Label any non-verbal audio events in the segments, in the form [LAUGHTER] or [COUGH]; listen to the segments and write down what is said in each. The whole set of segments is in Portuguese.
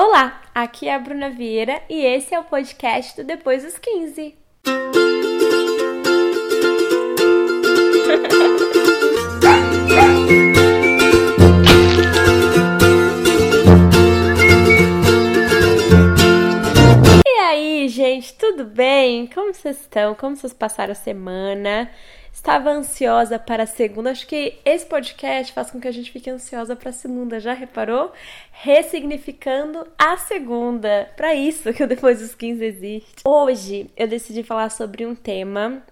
Olá, aqui é a Bruna Vieira e esse é o podcast do Depois dos 15. E aí, gente, tudo bem? Como vocês estão? Como vocês passaram a semana? Estava ansiosa para a segunda. Acho que esse podcast faz com que a gente fique ansiosa para a segunda. Já reparou? Ressignificando a segunda. Para isso que o Depois dos 15 existe. Hoje eu decidi falar sobre um tema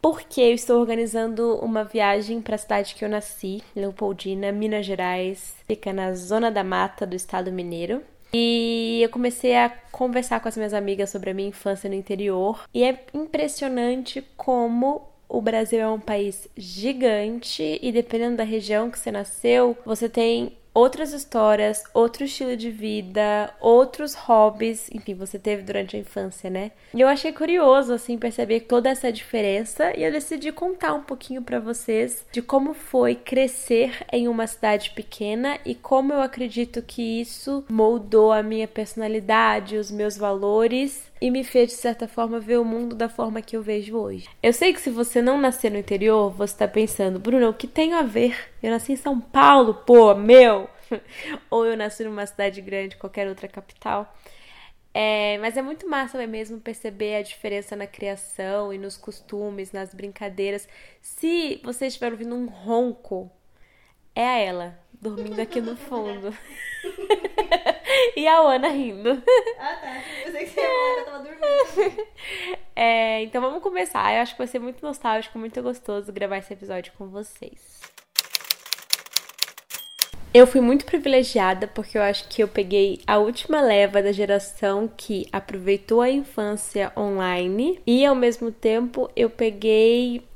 porque eu estou organizando uma viagem para a cidade que eu nasci, Leopoldina, Minas Gerais. Fica na zona da mata do estado mineiro. E eu comecei a conversar com as minhas amigas sobre a minha infância no interior. E é impressionante como o Brasil é um país gigante e dependendo da região que você nasceu, você tem outras histórias, outro estilo de vida, outros hobbies, enfim, você teve durante a infância, né? E eu achei curioso assim perceber toda essa diferença e eu decidi contar um pouquinho para vocês de como foi crescer em uma cidade pequena e como eu acredito que isso moldou a minha personalidade, os meus valores e me fez de certa forma ver o mundo da forma que eu vejo hoje. Eu sei que se você não nascer no interior, você tá pensando, Bruno, o que tem a ver? Eu nasci em São Paulo, pô, meu! [LAUGHS] Ou eu nasci numa cidade grande, qualquer outra capital. É, mas é muito massa é mesmo perceber a diferença na criação e nos costumes, nas brincadeiras. Se você estiver ouvindo um ronco, é a ela, dormindo aqui no fundo. [LAUGHS] [LAUGHS] e a Ana rindo. Ah, tá. Eu pensei que você que eu tava dormindo. [LAUGHS] É, então vamos começar. Eu acho que vai ser muito nostálgico, muito gostoso gravar esse episódio com vocês. Eu fui muito privilegiada porque eu acho que eu peguei a última leva da geração que aproveitou a infância online e ao mesmo tempo eu peguei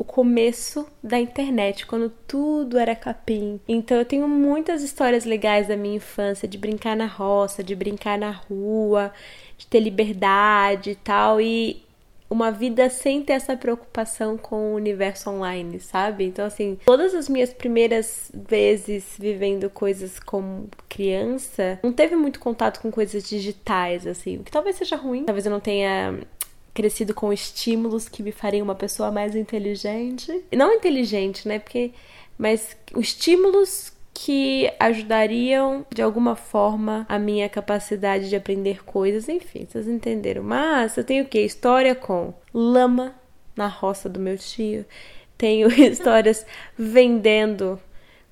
o começo da internet, quando tudo era capim. Então eu tenho muitas histórias legais da minha infância, de brincar na roça, de brincar na rua, de ter liberdade e tal. E uma vida sem ter essa preocupação com o universo online, sabe? Então, assim, todas as minhas primeiras vezes vivendo coisas como criança, não teve muito contato com coisas digitais, assim, o que talvez seja ruim. Talvez eu não tenha crescido com estímulos que me fariam uma pessoa mais inteligente. Não inteligente, né? Porque. Mas estímulos que ajudariam de alguma forma a minha capacidade de aprender coisas, enfim, vocês entenderam. Mas eu tenho o quê? História com lama na roça do meu tio. Tenho [LAUGHS] histórias vendendo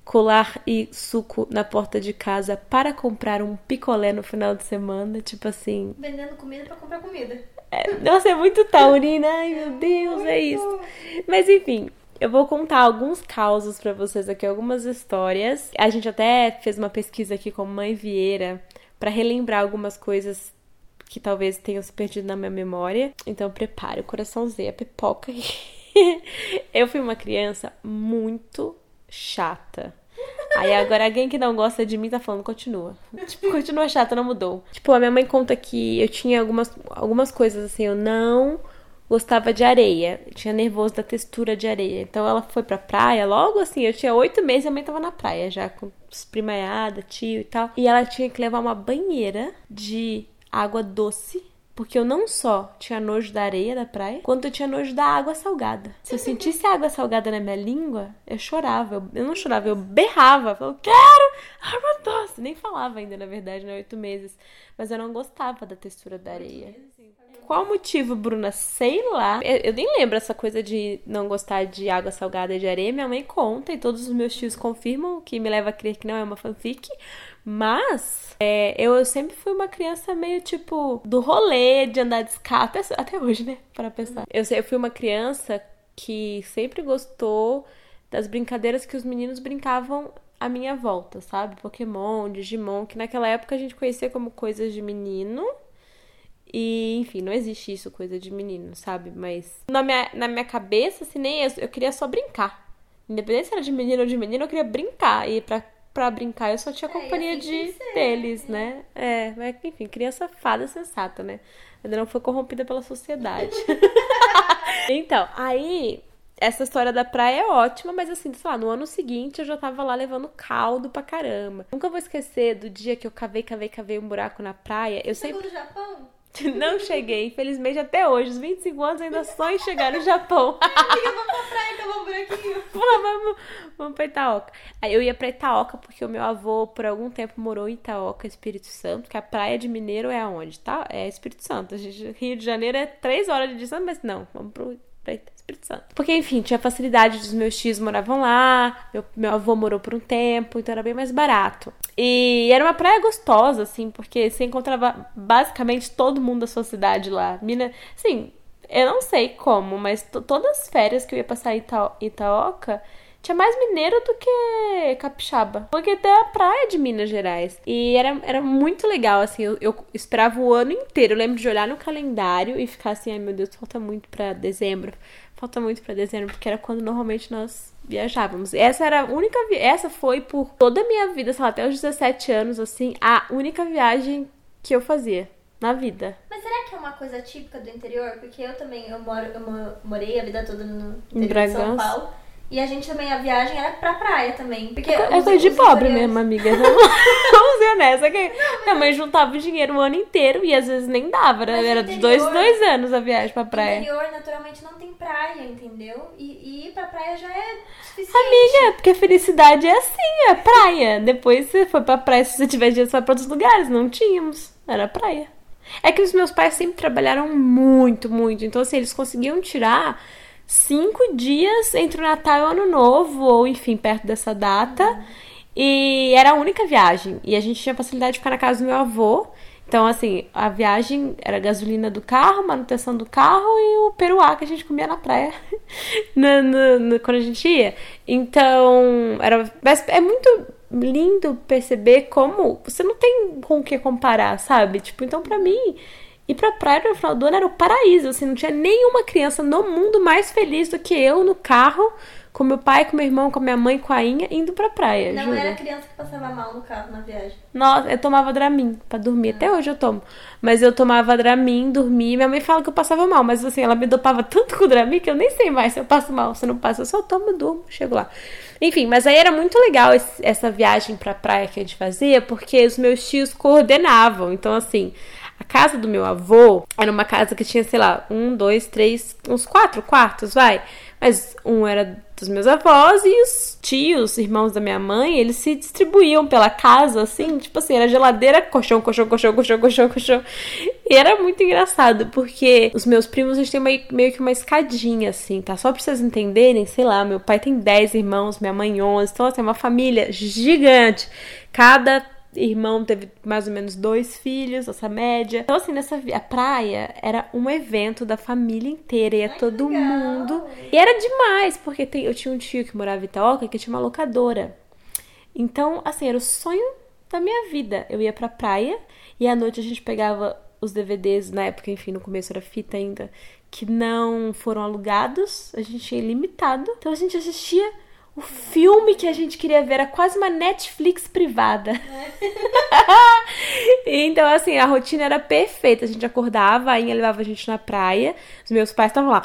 colar e suco na porta de casa para comprar um picolé no final de semana, tipo assim. Vendendo comida pra comprar comida. É, nossa, é muito taurina, ai meu Deus, é isso. Mas enfim, eu vou contar alguns causos para vocês aqui, algumas histórias. A gente até fez uma pesquisa aqui com Mãe Vieira para relembrar algumas coisas que talvez tenham se perdido na minha memória. Então prepare o coraçãozinho, a pipoca. [LAUGHS] eu fui uma criança muito chata. Aí agora alguém que não gosta de mim tá falando, continua. Tipo, continua chata, não mudou. Tipo, a minha mãe conta que eu tinha algumas, algumas coisas assim, eu não gostava de areia. Tinha nervoso da textura de areia. Então ela foi pra praia logo assim. Eu tinha oito meses e a mãe tava na praia já com esprimaiada, tio e tal. E ela tinha que levar uma banheira de água doce. Porque eu não só tinha nojo da areia da praia, quanto eu tinha nojo da água salgada. Se eu sentisse água salgada na minha língua, eu chorava. Eu, eu não chorava, eu berrava. Eu falava, quero água doce. Nem falava ainda, na verdade, né? Oito meses. Mas eu não gostava da textura da areia. Qual o motivo, Bruna? Sei lá. Eu, eu, nem lembro essa coisa de não gostar de água salgada e de areia. Minha mãe conta e todos os meus tios confirmam, o que me leva a crer que não é uma fanfic. Mas é, eu sempre fui uma criança meio tipo do rolê, de andar de escada, até, até hoje, né? Para pensar. Eu, eu fui uma criança que sempre gostou das brincadeiras que os meninos brincavam à minha volta, sabe? Pokémon, Digimon, que naquela época a gente conhecia como coisas de menino. E, enfim, não existe isso, coisa de menino, sabe? Mas na minha, na minha cabeça, assim, nem eu, eu queria só brincar. Independente se era de menino ou de menino, eu queria brincar. E pra, pra brincar eu só tinha companhia é, assim de ser, deles, né? né? É, mas enfim, criança fada sensata, né? Ainda não foi corrompida pela sociedade. [LAUGHS] então, aí essa história da praia é ótima, mas assim, sei lá, no ano seguinte eu já tava lá levando caldo pra caramba. Nunca vou esquecer do dia que eu cavei, cavei, cavei um buraco na praia. Eu Chegou sempre no Japão? Não cheguei, infelizmente até hoje, os 25 anos ainda só em chegar no Japão. [LAUGHS] Vamos praia cavar um buraquinho. Pô, vamos, vamos pra Itaoca. Aí eu ia pra Itaoca porque o meu avô, por algum tempo, morou em Itaoca, Espírito Santo, que a praia de Mineiro é aonde, tá? É Espírito Santo. Rio de Janeiro é três horas de distância, mas não, vamos pro Espírito Santo. Porque, enfim, tinha facilidade dos meus tios moravam lá, meu, meu avô morou por um tempo, então era bem mais barato. E era uma praia gostosa, assim, porque você encontrava basicamente todo mundo da sua cidade lá. Mina, assim, eu não sei como, mas to- todas as férias que eu ia passar em Ita- Itaoca, tinha mais mineiro do que capixaba. Porque tem a praia de Minas Gerais. E era, era muito legal, assim, eu, eu esperava o ano inteiro. Eu lembro de olhar no calendário e ficar assim, ai meu Deus, falta muito pra dezembro. Falta muito pra dezembro, porque era quando normalmente nós viajávamos. Essa era a única vi- essa foi por toda a minha vida, sei lá, até os 17 anos, assim, a única viagem que eu fazia na vida. Mas será que é uma coisa típica do interior? Porque eu também, eu, moro, eu mo- morei a vida toda no Em interior de São. Paulo. E a gente também, a viagem era pra praia também. Porque É os- coisa de pobre mesmo, amiga. [LAUGHS] Vamos, [LAUGHS] ser honesta. Que minha mãe juntava o dinheiro o ano inteiro e às vezes nem dava. Era, Mas era no de dois, dois anos a viagem pra praia. interior, naturalmente, não tem praia, entendeu? E, e ir pra praia já é suficiente. Amiga, porque a felicidade é assim, é praia. Depois você foi pra praia, se você tiver dinheiro, você vai pra outros lugares. Não tínhamos. Era praia. É que os meus pais sempre trabalharam muito, muito. Então, assim, eles conseguiam tirar cinco dias entre o Natal e o Ano Novo, ou enfim, perto dessa data. E era a única viagem. E a gente tinha facilidade de ficar na casa do meu avô. Então, assim, a viagem era a gasolina do carro, manutenção do carro e o peruá que a gente comia na praia no- no- no- quando a gente ia. Então, era, mas é muito lindo perceber como você não tem com o que comparar, sabe? Tipo, então pra mim, ir pra praia no final do ano era o paraíso. Assim, não tinha nenhuma criança no mundo mais feliz do que eu no carro, com meu pai, com meu irmão, com a minha mãe, com a Inha, indo pra praia. Não juro. era criança que passava mal no carro na viagem. Nossa, eu tomava Dramin pra dormir. Até hoje eu tomo. Mas eu tomava Dramin, dormia. Minha mãe fala que eu passava mal, mas assim, ela me dopava tanto com o Dramin que eu nem sei mais se eu passo mal, se eu não passo. Eu só tomo, durmo, chego lá. Enfim, mas aí era muito legal esse- essa viagem pra praia que a gente fazia, porque os meus tios coordenavam. Então, assim, a casa do meu avô era uma casa que tinha, sei lá, um, dois, três, uns quatro quartos, vai. Mas um era dos meus avós e os tios, irmãos da minha mãe, eles se distribuíam pela casa, assim, tipo assim, era geladeira, colchão, colchão, colchão, colchão, colchão, colchão. E era muito engraçado, porque os meus primos, eles têm meio, meio que uma escadinha, assim, tá? Só pra vocês entenderem, sei lá, meu pai tem 10 irmãos, minha mãe 11, então, assim, é uma família gigante. Cada irmão teve mais ou menos dois filhos, essa média. Então, assim, nessa a praia era um evento da família inteira, ia Ai, todo legal. mundo. E era demais, porque tem- eu tinha um tio que morava em Itaoca que tinha uma locadora. Então, assim, era o sonho da minha vida. Eu ia pra praia e à noite a gente pegava os DVDs, na época, enfim, no começo era fita ainda, que não foram alugados, a gente tinha ilimitado. Então a gente assistia o filme que a gente queria ver, era quase uma Netflix privada. [LAUGHS] então, assim, a rotina era perfeita. A gente acordava, a Inha levava a gente na praia, os meus pais estavam lá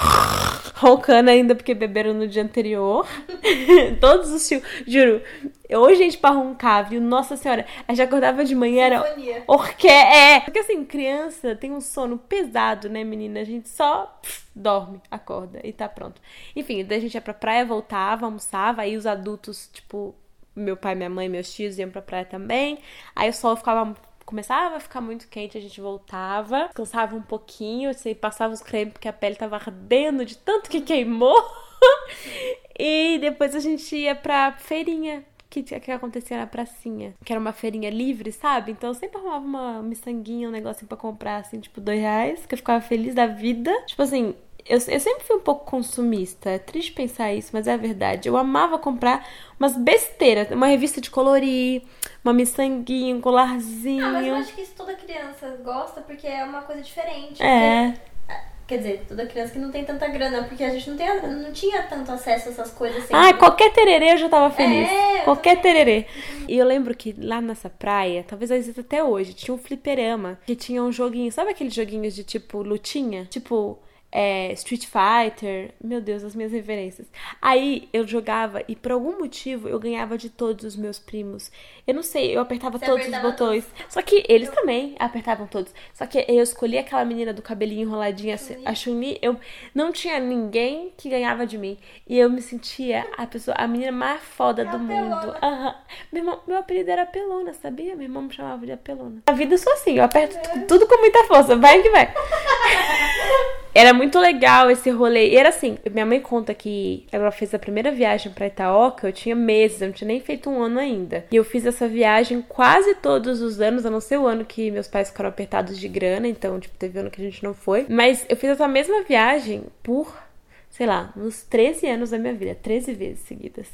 roncando ainda porque beberam no dia anterior. [LAUGHS] Todos os tios, juro. Hoje a gente pra roncar, viu? Nossa senhora, a gente acordava de manhã, era Sinfonia. Orque é. Porque assim, criança tem um sono pesado, né, menina? A gente só pff, dorme, acorda e tá pronto. Enfim, daí a gente ia pra praia, voltava, almoçava, aí os adultos, tipo, meu pai, minha mãe, meus tios iam pra praia também. Aí o sol ficava. Começava a ficar muito quente, a gente voltava, descansava um pouquinho, assim, passava os cremes porque a pele tava ardendo de tanto que queimou. [LAUGHS] e depois a gente ia pra feirinha que, que acontecia na pracinha. Que era uma feirinha livre, sabe? Então eu sempre arrumava uma miçanguinha, um negocinho pra comprar, assim, tipo, dois reais, que eu ficava feliz da vida. Tipo assim, eu, eu sempre fui um pouco consumista. É triste pensar isso, mas é a verdade. Eu amava comprar umas besteiras. Uma revista de colorir, uma miçanguinha, um colarzinho. Ah, mas eu acho que isso toda criança gosta porque é uma coisa diferente. É. Porque- Quer dizer, toda criança que não tem tanta grana, porque a gente não, tem, não tinha tanto acesso a essas coisas assim. Ai, qualquer tererê eu já tava feliz. É, qualquer tererê. E eu lembro que lá nessa praia, talvez exista até hoje, tinha um fliperama que tinha um joguinho. Sabe aqueles joguinhos de tipo lutinha? Tipo. É, Street Fighter. Meu Deus, as minhas referências. Aí eu jogava e por algum motivo eu ganhava de todos os meus primos. Eu não sei, eu apertava Você todos apertava os botões. Só que eles também apertavam todos. Só que eu escolhi aquela menina do cabelinho enroladinho, assim, a Chun-Li. Eu não tinha ninguém que ganhava de mim. E eu me sentia a pessoa, a menina mais foda do mundo. Aham. Meu, irmão- meu apelido era Apelona, sabia? Meu irmão me chamava de Apelona. A vida eu sou assim, eu aperto tudo com muita força. Vai que vai. [LAUGHS] Era muito legal esse rolê. E era assim, minha mãe conta que ela fez a primeira viagem pra Itaoca, eu tinha meses, eu não tinha nem feito um ano ainda. E eu fiz essa viagem quase todos os anos, a não ser o ano que meus pais ficaram apertados de grana, então, tipo, teve ano que a gente não foi. Mas eu fiz essa mesma viagem por, sei lá, uns 13 anos da minha vida, 13 vezes seguidas.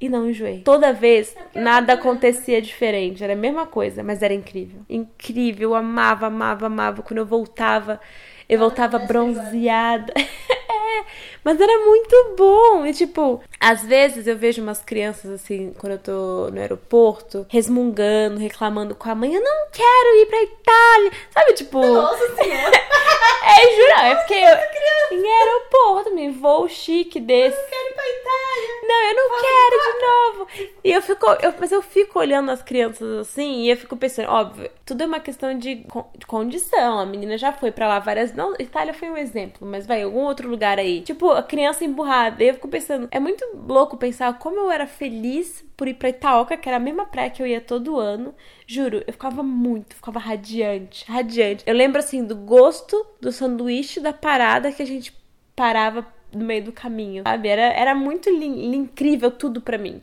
E não enjoei. Toda vez, nada é grande. acontecia diferente. Era a mesma coisa, mas era incrível. Incrível, eu amava, amava, amava. Quando eu voltava, eu Nada voltava bronzeada. [LAUGHS] é, mas era muito bom. E tipo, às vezes eu vejo umas crianças assim, quando eu tô no aeroporto, resmungando, reclamando com a mãe: Eu não quero ir pra Itália. Sabe, tipo. Nossa senhora. [LAUGHS] É, jura, é porque eu, em aeroporto, me vou chique desse. Quero ir pra Itália. Não, eu não quero de novo. E eu fico, eu, mas eu fico olhando as crianças assim e eu fico pensando, óbvio, tudo é uma questão de condição. A menina já foi pra lá várias. Não, Itália foi um exemplo, mas vai, algum outro lugar aí. Tipo, a criança emburrada. E eu fico pensando, é muito louco pensar como eu era feliz por ir pra Itaoca, que era a mesma praia que eu ia todo ano. Juro, eu ficava muito, ficava radiante, radiante. Eu lembro assim do gosto do sanduíche da parada que a gente parava no meio do caminho, sabe? Era, era muito incrível tudo pra mim.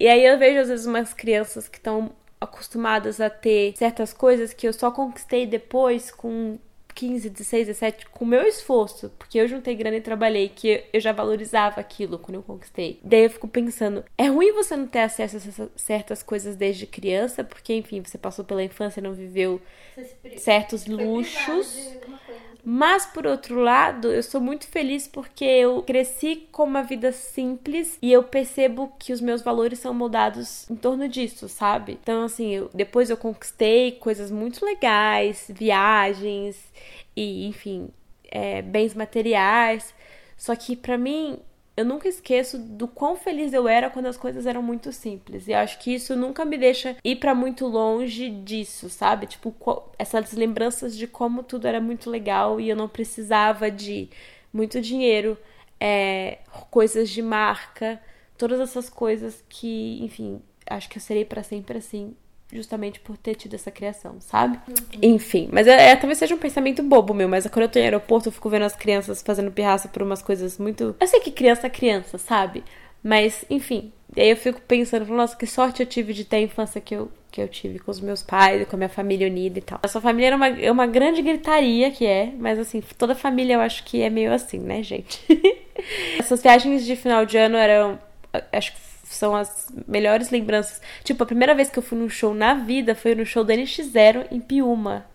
E aí eu vejo às vezes umas crianças que estão acostumadas a ter certas coisas que eu só conquistei depois com 15, 16, 17, com o meu esforço, porque eu juntei grana e trabalhei, que eu já valorizava aquilo quando eu conquistei. Daí eu fico pensando, é ruim você não ter acesso a certas coisas desde criança, porque enfim, você passou pela infância e não viveu certos luxos. Mas por outro lado, eu sou muito feliz porque eu cresci com uma vida simples e eu percebo que os meus valores são moldados em torno disso, sabe? Então, assim, eu- depois eu conquistei coisas muito legais, viagens e, enfim, é, bens materiais. Só que pra mim, eu nunca esqueço do quão feliz eu era quando as coisas eram muito simples. E acho que isso nunca me deixa ir pra muito longe disso, sabe? Tipo, essas lembranças de como tudo era muito legal e eu não precisava de muito dinheiro, é, coisas de marca, todas essas coisas que, enfim, acho que eu serei pra sempre assim. Justamente por ter tido essa criação, sabe? Enfim, mas é, é- talvez seja um pensamento bobo meu, mas quando eu tô em aeroporto, eu fico vendo as crianças fazendo pirraça por umas coisas muito. Eu sei que criança é criança, sabe? Mas, enfim. E aí eu fico pensando, nossa, que sorte eu tive de ter a infância que eu, que eu tive com os meus pais, com a minha família unida e tal. A sua família era uma, é uma grande gritaria que é, mas assim, toda família eu acho que é meio assim, né, gente? [LAUGHS] Essas viagens de final de ano eram. Acho que são as melhores lembranças. Tipo, a primeira vez que eu fui num show na vida foi no show da NX0 em Piúma.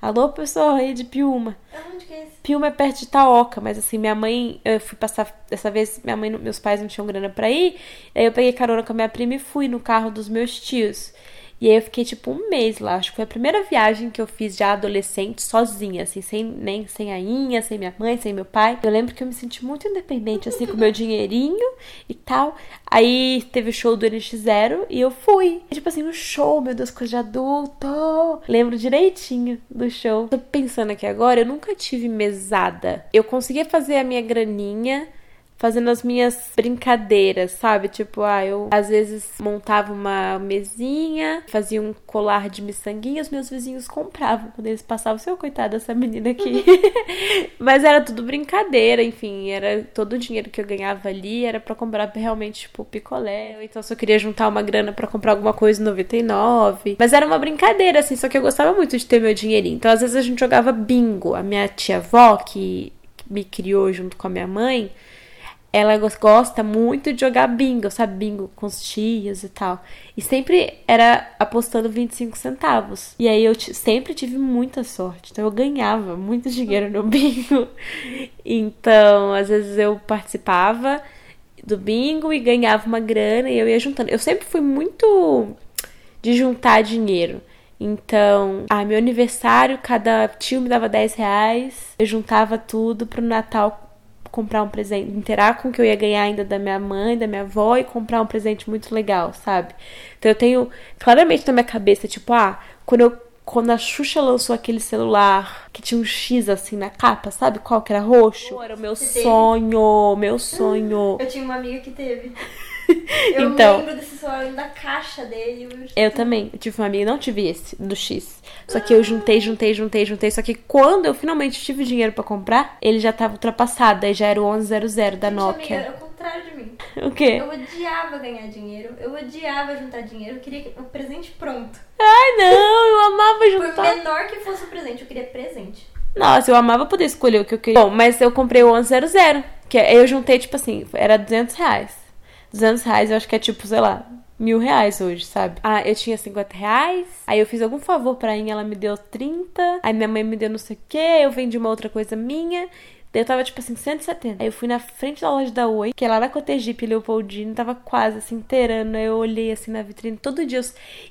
Alô, pessoal aí de Piúma. Aonde que é esse? Piúma é perto de Itaoca, mas assim, minha mãe, eu fui passar, dessa vez minha mãe, meus pais não tinham grana pra ir, aí eu peguei carona com a minha prima e fui no carro dos meus tios. E aí eu fiquei tipo um mês lá, acho que foi a primeira viagem que eu fiz já adolescente, sozinha, assim, sem nem sem a Inha, sem minha mãe, sem meu pai. Eu lembro que eu me senti muito independente, assim, com meu dinheirinho e tal. Aí teve o show do NX0 e eu fui. E, tipo assim, um show, meu Deus, coisa de adulto. Lembro direitinho do show. Tô pensando aqui agora, eu nunca tive mesada. Eu conseguia fazer a minha graninha fazendo as minhas brincadeiras, sabe? Tipo, ah, eu às vezes montava uma mesinha, fazia um colar de miçanguinha, os meus vizinhos compravam quando eles passavam, seu coitado dessa menina aqui. [LAUGHS] Mas era tudo brincadeira, enfim, era todo o dinheiro que eu ganhava ali era pra comprar realmente tipo picolé, então se eu queria juntar uma grana pra comprar alguma coisa em 99. Mas era uma brincadeira assim, só que eu gostava muito de ter meu dinheirinho. Então às vezes a gente jogava bingo. A minha tia avó que me criou junto com a minha mãe, ela gos- gosta muito de jogar bingo, sabe? Bingo com os tios e tal. E sempre era apostando 25 centavos. E aí eu sempre tive muita sorte. Então eu ganhava muito dinheiro no [LAUGHS] bingo. Então, às vezes eu participava do bingo e ganhava uma grana e eu ia juntando. Eu sempre fui muito de juntar dinheiro. Então, ah, meu aniversário, cada tio me dava 10 reais. Eu juntava tudo pro Natal comprar um presente, inteirar com o que eu ia ganhar ainda da minha mãe, da minha avó e comprar um presente muito legal, sabe? Então eu tenho claramente na minha cabeça, tipo, ah, quando eu quando a Xuxa lançou aquele celular que tinha um X assim na capa, sabe qual que era roxo? Era o meu Você sonho, meu sonho. Eu tinha uma amiga que teve. Eu Então. lembro desse celular da caixa dele. Eu também. Eu tive uma amiga, não tive esse, do X. Só que eu juntei, juntei, juntei, juntei. Só que quando eu finalmente tive dinheiro pra comprar, ele já tava ultrapassado. Aí já era o 1100 da Gente, amiga, Nokia. era o contrário de mim. O quê? Eu odiava ganhar dinheiro, eu odiava juntar dinheiro, eu queria o presente pronto. Ai, não, eu amava Por juntar. menor que fosse o presente, eu queria presente. Nossa, eu amava poder escolher o que eu queria. Bom, mas eu comprei o 1100, que aí eu juntei, tipo assim, era 200 reais. 200 reais eu acho que é tipo, sei lá, mil reais hoje, sabe? Ah, eu tinha 50 reais, aí eu fiz algum favor pra Inha, ela me deu 30, aí minha mãe me deu não sei o que, eu vendi uma outra coisa minha. Daí eu tava, tipo assim, 170. Aí eu fui na frente da loja da Oi, que é lá na Cotegipe Leopoldino, tava quase assim, inteirando. Aí eu olhei assim na vitrine todo dia. eu-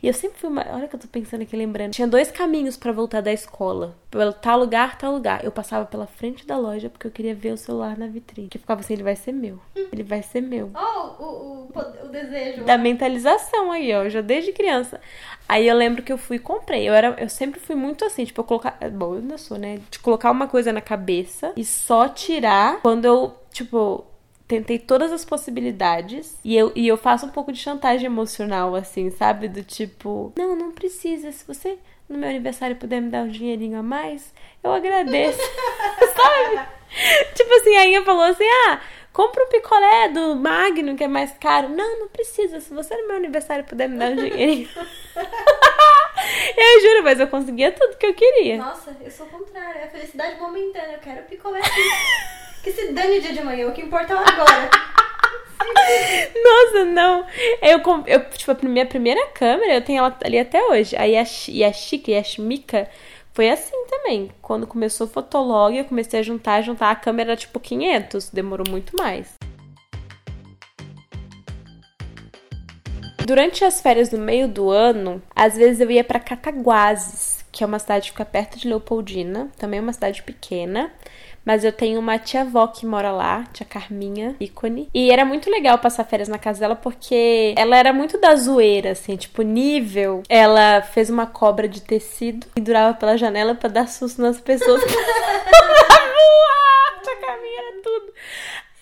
E eu sempre fui uma. Olha que eu tô pensando aqui, lembrando. Tinha dois caminhos pra voltar da escola. Pelo tal lugar, tal lugar. Eu passava pela frente da loja porque eu queria ver o celular na vitrine. Que ficava assim, ele vai ser meu. Ele vai ser meu. Oh, o, o, o desejo. Da mentalização aí, ó, já desde criança. Aí eu lembro que eu fui e comprei. Eu, era, eu sempre fui muito assim, tipo, eu colocar. Bom, eu ainda sou, né? De colocar uma coisa na cabeça e só tirar quando eu, tipo. Tentei todas as possibilidades e eu, e eu faço um pouco de chantagem emocional, assim, sabe? Do tipo, não, não precisa. Se você no meu aniversário puder me dar um dinheirinho a mais, eu agradeço. [LAUGHS] sabe? Tipo assim, a Inha falou assim: ah, compra um picolé do Magno que é mais caro. Não, não precisa. Se você no meu aniversário puder me dar um dinheirinho. [LAUGHS] eu juro, mas eu conseguia tudo que eu queria. Nossa, eu sou o contrário. É a felicidade momentânea. Eu quero picolé que se dane o dia de manhã. O que importa é agora. [LAUGHS] Nossa, não. Eu, eu tipo, a minha primeira câmera, eu tenho ela ali até hoje. Aí a, Chi- e a Foi assim também. Quando começou o Fotolog, eu comecei a juntar, juntar. A câmera era tipo 500, demorou muito mais. Durante as férias do meio do ano, às vezes eu ia pra Cataguases, que é uma cidade que fica perto de Leopoldina, também é uma cidade pequena. Mas eu tenho uma tia-avó que mora lá, tia Carminha, ícone. E era muito legal passar férias na casa dela, porque ela era muito da zoeira, assim, tipo, nível. Ela fez uma cobra de tecido e durava pela janela pra dar susto nas pessoas. [LAUGHS] Tia Carminha era tudo.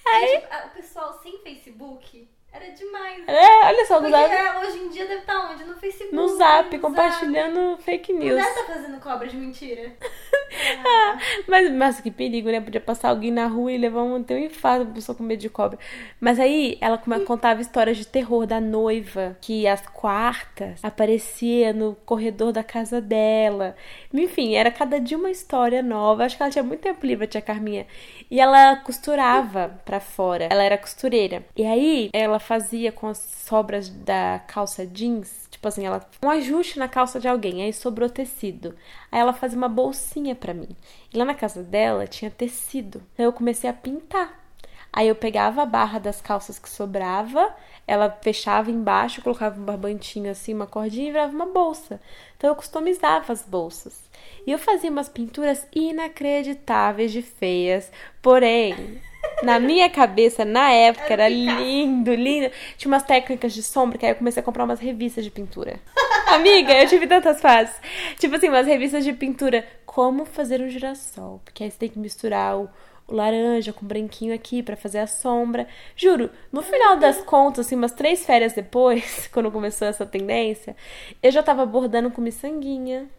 Aí, Gente, a- o pessoal sem Facebook era demais. é, olha só, no zap, é, hoje em dia deve estar onde? No Facebook. no zap no compartilhando fake Não news. deve estar fazendo cobra de mentira. [LAUGHS] Mas, mas que perigo, né? Podia passar alguém na rua e levar um, ter um infarto, a pessoa com medo de cobra. Mas aí ela contava histórias de terror da noiva, que às quartas aparecia no corredor da casa dela. Enfim, era cada dia uma história nova. Acho que ela tinha muito tempo livre, a tia Carminha. E ela costurava pra fora. Ela era costureira. E aí ela fazia com as sobras da calça jeans, tipo assim, ela um ajuste na calça de alguém, aí sobrou tecido. Aí ela fazia uma bolsinha pra mim. E lá na casa dela tinha tecido. Então eu comecei a pintar. Aí eu pegava a barra das calças que sobrava, ela fechava embaixo, colocava um barbantinho assim, uma cordinha e virava uma bolsa. Então eu customizava as bolsas. E eu fazia umas pinturas inacreditáveis de feias, porém, na minha cabeça, na época, era lindo, lindo. Tinha umas técnicas de sombra, que aí eu comecei a comprar umas revistas de pintura. [LAUGHS] Amiga, eu tive tantas fases. Tipo assim, umas revistas de pintura. Como fazer um girassol. Porque aí você tem que misturar o, o laranja com o branquinho aqui pra fazer a sombra. Juro, no final das contas, assim, umas três férias depois, [LAUGHS] quando começou essa tendência, eu já tava bordando com miçanguinha.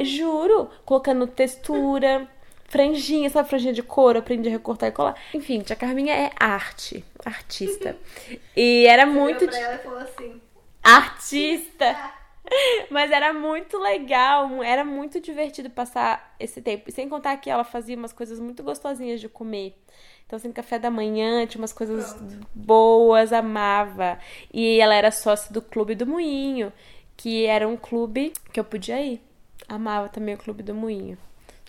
Juro, colocando textura. Franjinha, sabe franjinha de couro? Aprendi a recortar e colar. Enfim, tia Carminha é arte, artista. [LAUGHS] E era muito pra ela e falou assim. artista. [LAUGHS] Mas era muito legal, era muito divertido passar esse tempo. E sem contar que ela fazia umas coisas muito gostosinhas de comer. Então, assim, café da manhã, tinha umas coisas boas, amava. E ela era sócia do Clube do Moinho, que era um clube que eu podia ir. Amava também o Clube do Moinho.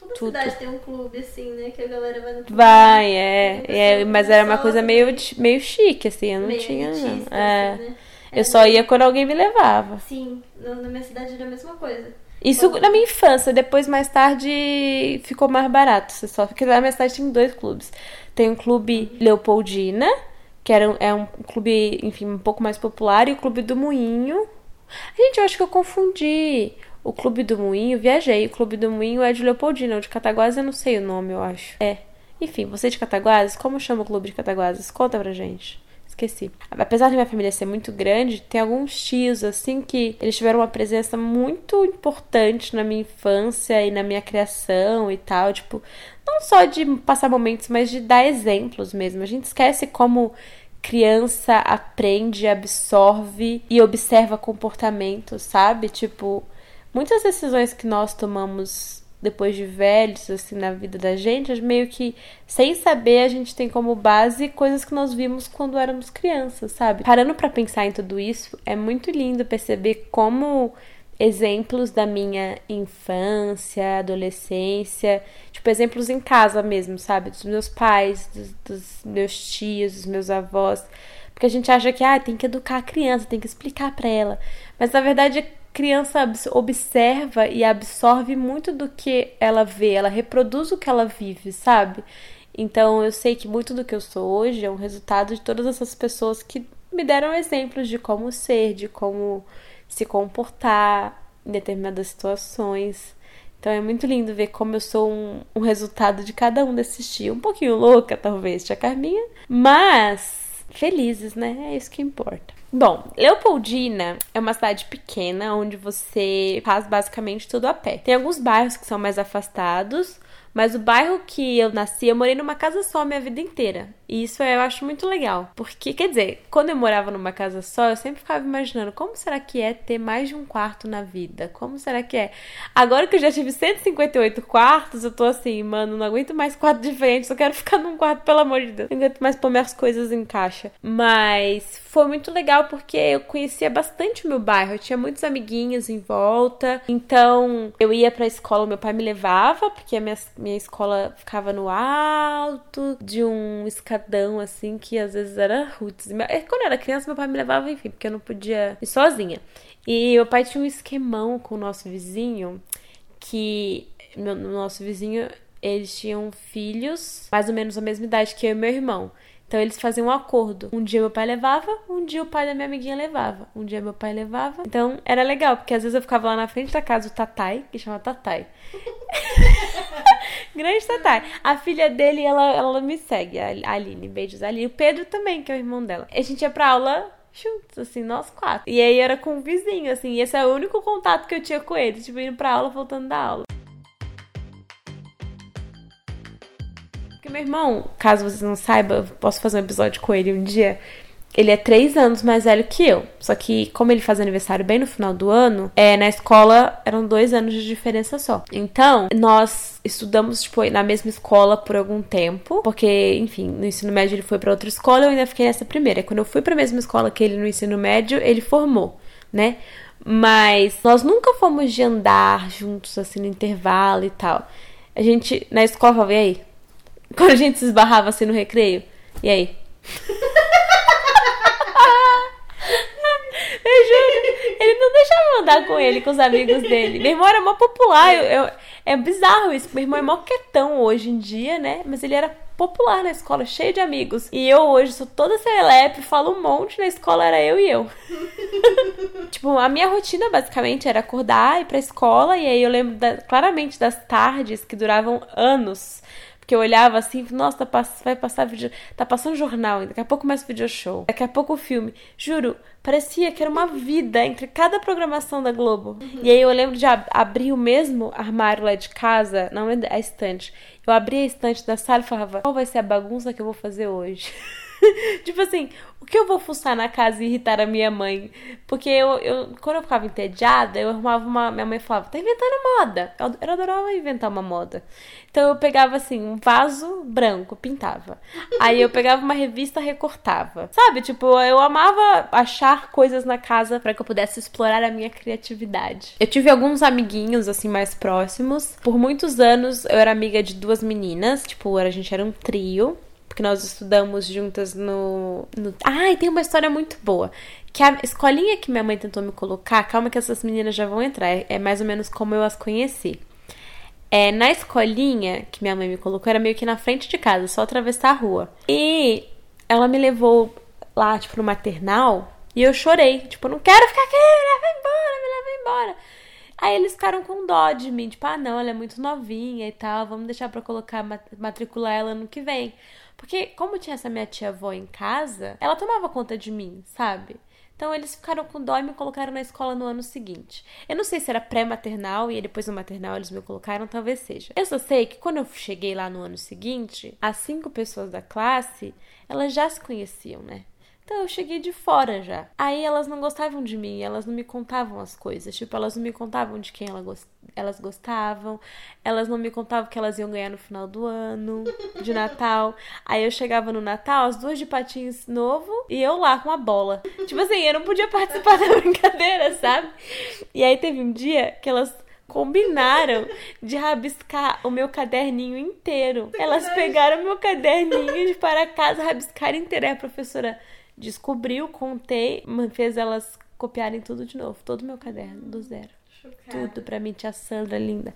Toda Tudo. cidade tem um clube assim, né? Que a galera vai no clube. Vai, é. É, mas era uma coisa meio, meio chique, assim, eu não meio tinha, não. elitista, É. assim, né? Eu só ia quando alguém me levava. Sim, na minha cidade era a mesma coisa. Isso na minha infância, depois mais tarde ficou mais barato. Você só porque na minha cidade tem dois clubes. Tem um clube Leopoldina, que era, é um clube, enfim, um pouco mais popular, e o clube do Moinho. Gente, eu acho que eu confundi. O Clube do Moinho, viajei. O Clube do Moinho é de Leopoldina, o de Cataguases eu não sei o nome, eu acho. É. Enfim, você de Cataguases, como chama o Clube de Cataguases? Conta pra gente esqueci. Apesar de minha família ser muito grande, tem alguns tios, assim, que eles tiveram uma presença muito importante na minha infância e na minha criação e tal. Tipo, não só de passar momentos, mas de dar exemplos mesmo. A gente esquece como criança aprende, absorve e observa comportamentos, sabe? Tipo, muitas decisões que nós tomamos depois de velhos, assim, na vida da gente, meio que sem saber a gente tem como base coisas que nós vimos quando éramos crianças, sabe? Parando para pensar em tudo isso, é muito lindo perceber como exemplos da minha infância, adolescência, tipo exemplos em casa mesmo, sabe? Dos meus pais, dos, dos meus tios, dos meus avós. Porque a gente acha que ah, tem que educar a criança, tem que explicar para ela. Mas na verdade criança observa e absorve muito do que ela vê, ela reproduz o que ela vive, sabe? Então eu sei que muito do que eu sou hoje é um resultado de todas essas pessoas que me deram exemplos de como ser, de como se comportar em determinadas situações. Então é muito lindo ver como eu sou um, um resultado de cada um desses tios. Um pouquinho louca, talvez, tia Carminha, mas felizes, né? É isso que importa. Bom, Leopoldina é uma cidade pequena onde você faz basicamente tudo a pé. Tem alguns bairros que são mais afastados, mas o bairro que eu nasci, eu morei numa casa só minha vida inteira. E isso eu acho muito legal. Porque, quer dizer, quando eu morava numa casa só, eu sempre ficava imaginando como será que é ter mais de um quarto na vida? Como será que é? Agora que eu já tive 158 quartos, eu tô assim, mano, não aguento mais quarto diferente, só quero [LAUGHS] ficar num quarto, pelo amor de Deus. Não aguento mais pôr minhas coisas em caixa. Mas foi muito legal porque eu conhecia bastante o meu bairro. Eu tinha muitos amiguinhos em volta. Então, eu ia pra escola, meu pai me levava, porque a minha minha escola ficava no alto de um escadão, assim, que às vezes era roots. É, quando eu era criança, meu pai me levava, enfim, porque eu não podia ir sozinha. E meu pai tinha um esquemão com o nosso vizinho, que meu, nosso vizinho, eles tinham filhos, mais ou menos a mesma idade que eu e meu irmão. Então eles faziam um acordo. Um dia meu pai levava, um dia o pai da minha amiguinha levava. Um dia meu pai levava. Então era legal, porque às vezes eu ficava lá na frente da casa do Tatai, que chama Tatai. [LAUGHS] Grande Tatai. A filha dele, ela, ela me segue, a Aline. Beijos, ali. O Pedro também, que é o irmão dela. A gente ia pra aula juntos, assim, nós quatro. E aí era com o vizinho, assim, e esse é o único contato que eu tinha com ele, tipo, indo pra aula, voltando da aula. Meu irmão, caso vocês não saibam, posso fazer um episódio com ele um dia. Ele é três anos mais velho que eu. Só que, como ele faz aniversário bem no final do ano, é, na escola eram dois anos de diferença só. Então, nós estudamos, tipo, na mesma escola por algum tempo. Porque, enfim, no ensino médio ele foi para outra escola, eu ainda fiquei nessa primeira. Quando eu fui pra mesma escola que ele no ensino médio, ele formou, né? Mas nós nunca fomos de andar juntos, assim, no intervalo e tal. A gente, na escola, e aí? [LAUGHS] Quando a gente se esbarrava assim no recreio. E aí? [LAUGHS] eu juro. Ele não deixava eu andar com ele, com os amigos dele. Meu irmão era mó popular. Eu, eu, é bizarro isso. Meu irmão é mó quietão hoje em dia, né? Mas ele era popular na escola, cheio de amigos. E eu hoje sou toda serelepe, falo um monte na escola, era eu e eu. [LAUGHS] tipo, a minha rotina basicamente era acordar, ir pra escola, e aí eu lembro da, claramente das tardes que duravam anos que eu olhava assim, nossa, tá, vai passar vídeo, tá passando jornal, daqui a pouco mais video show, daqui a pouco o filme. Juro, parecia que era uma vida entre cada programação da Globo. Uhum. E aí eu lembro de ab abrir o mesmo armário lá de casa, não é a estante. Eu abria a estante da sala e falava, qual vai ser a bagunça que eu vou fazer hoje? [LAUGHS] [LAUGHS] tipo assim, o que eu vou fuçar na casa e irritar a minha mãe? Porque eu, eu quando eu ficava entediada, eu arrumava uma. Minha mãe falava, tá inventando moda. Eu, eu adorava inventar uma moda. Então eu pegava assim, um vaso branco, pintava. Aí eu pegava uma revista, recortava. Sabe? Tipo, eu amava achar coisas na casa para que eu pudesse explorar a minha criatividade. Eu tive alguns amiguinhos, assim, mais próximos. Por muitos anos eu era amiga de duas meninas, tipo, a gente era um trio. Porque nós estudamos juntas no. no... Ah, e tem uma história muito boa. Que a escolinha que minha mãe tentou me colocar, calma que essas meninas já vão entrar, é mais ou menos como eu as conheci. É, na escolinha que minha mãe me colocou, era meio que na frente de casa, só atravessar a rua. E ela me levou lá, tipo, no maternal, e eu chorei. Tipo, não quero ficar aqui, me leva embora, me leva embora. Aí eles ficaram com dó de mim, tipo, ah, não, ela é muito novinha e tal, vamos deixar pra colocar, matricular ela no que vem. Porque, como tinha essa minha tia-avó em casa, ela tomava conta de mim, sabe? Então eles ficaram com dó e me colocaram na escola no ano seguinte. Eu não sei se era pré-maternal e depois no maternal eles me colocaram, talvez seja. Eu só sei que quando eu cheguei lá no ano seguinte, as cinco pessoas da classe, elas já se conheciam, né? Então eu cheguei de fora já. Aí elas não gostavam de mim, elas não me contavam as coisas. Tipo, elas não me contavam de quem elas gostavam, elas não me contavam que elas iam ganhar no final do ano, de Natal. Aí eu chegava no Natal, as duas de patins novo e eu lá com a bola. Tipo assim, eu não podia participar [LAUGHS] da brincadeira, sabe? E aí teve um dia que elas combinaram de rabiscar o meu caderninho inteiro. Elas pegaram meu caderninho de para casa, rabiscaram inteiro. Aí a professora descobriu, contei, fez elas copiarem tudo de novo, todo o meu caderno, do zero. Chocada. Tudo pra mim, tia Sandra, linda.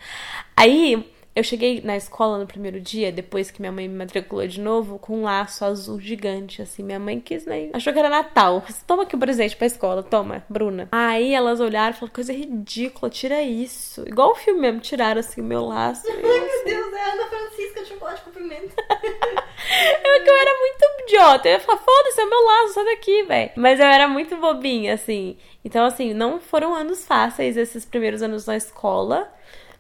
Aí, eu cheguei na escola no primeiro dia, depois que minha mãe me matriculou de novo, com um laço azul gigante, assim. Minha mãe quis, né? Achou que era Natal. Toma aqui o um presente pra escola, toma, Bruna. Aí elas olharam e falaram, coisa ridícula, tira isso. Igual o filme mesmo, tiraram assim o meu laço. Ai, meu Deus, é Ana Francisca chocolate com pimenta. [LAUGHS] eu, eu era muito idiota. Eu ia falar, foda-se, é o meu laço, sai daqui, velho. Mas eu era muito bobinha, assim. Então, assim, não foram anos fáceis esses primeiros anos na escola.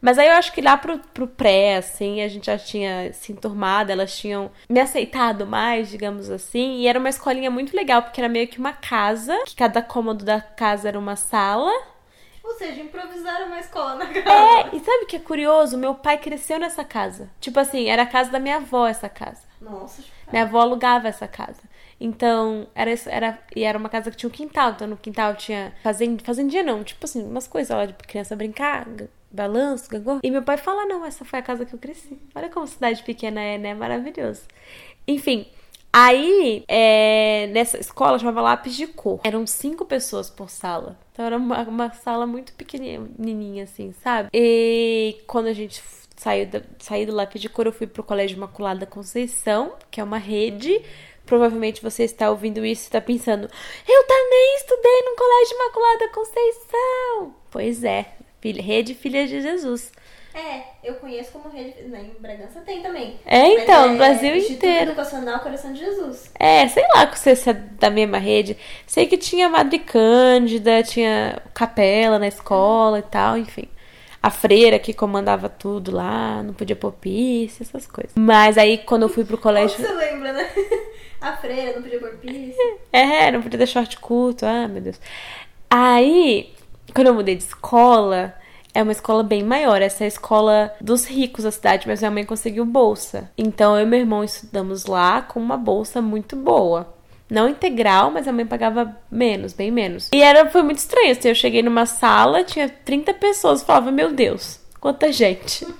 Mas aí eu acho que lá pro, pro pré, assim, a gente já tinha se enturmado, elas tinham me aceitado mais, digamos assim. E era uma escolinha muito legal, porque era meio que uma casa, que cada cômodo da casa era uma sala. Ou seja, improvisaram uma escola na casa. É, e sabe o que é curioso? Meu pai cresceu nessa casa. Tipo assim, era a casa da minha avó essa casa. Nossa, Minha avó alugava essa casa. Então, era, era, e era uma casa que tinha um quintal. Então, no quintal tinha fazend, fazendinha, não. Tipo assim, umas coisas lá de criança brincar, balanço, gangorra. E meu pai fala: não, essa foi a casa que eu cresci. Olha como cidade pequena é, né? Maravilhoso. Enfim. Aí, é, nessa escola chamava lápis de cor. Eram cinco pessoas por sala. Então era uma, uma sala muito pequenininha, assim, sabe? E quando a gente saiu, da, saiu do lápis de cor, eu fui pro Colégio Imaculada Conceição, que é uma rede Provavelmente você está ouvindo isso e está pensando: eu também estudei no Colégio Imaculada Conceição. Pois é, filha, Rede Filha de Jesus. É, eu conheço como rede. Né, em Bragança tem também. É, então, no é, Brasil Instituto inteiro. Educacional Coração de Jesus. É, sei lá se é da mesma rede. Sei que tinha Madre Cândida, tinha capela na escola e tal, enfim. A freira que comandava tudo lá, não podia pôr pisse, essas coisas. Mas aí, quando eu fui pro colégio. Você lembra, né? [LAUGHS] A freira não podia pôr pisse. [LAUGHS] É, não podia dar short curto. Ah, meu Deus. Aí, quando eu mudei de escola, é uma escola bem maior. Essa é a escola dos ricos da cidade, mas minha mãe conseguiu bolsa. Então eu e meu irmão estudamos lá com uma bolsa muito boa. Não integral, mas a mãe pagava menos, bem menos. E era, foi muito estranho. Assim, eu cheguei numa sala, tinha 30 pessoas, falava, meu Deus, quanta gente. [LAUGHS]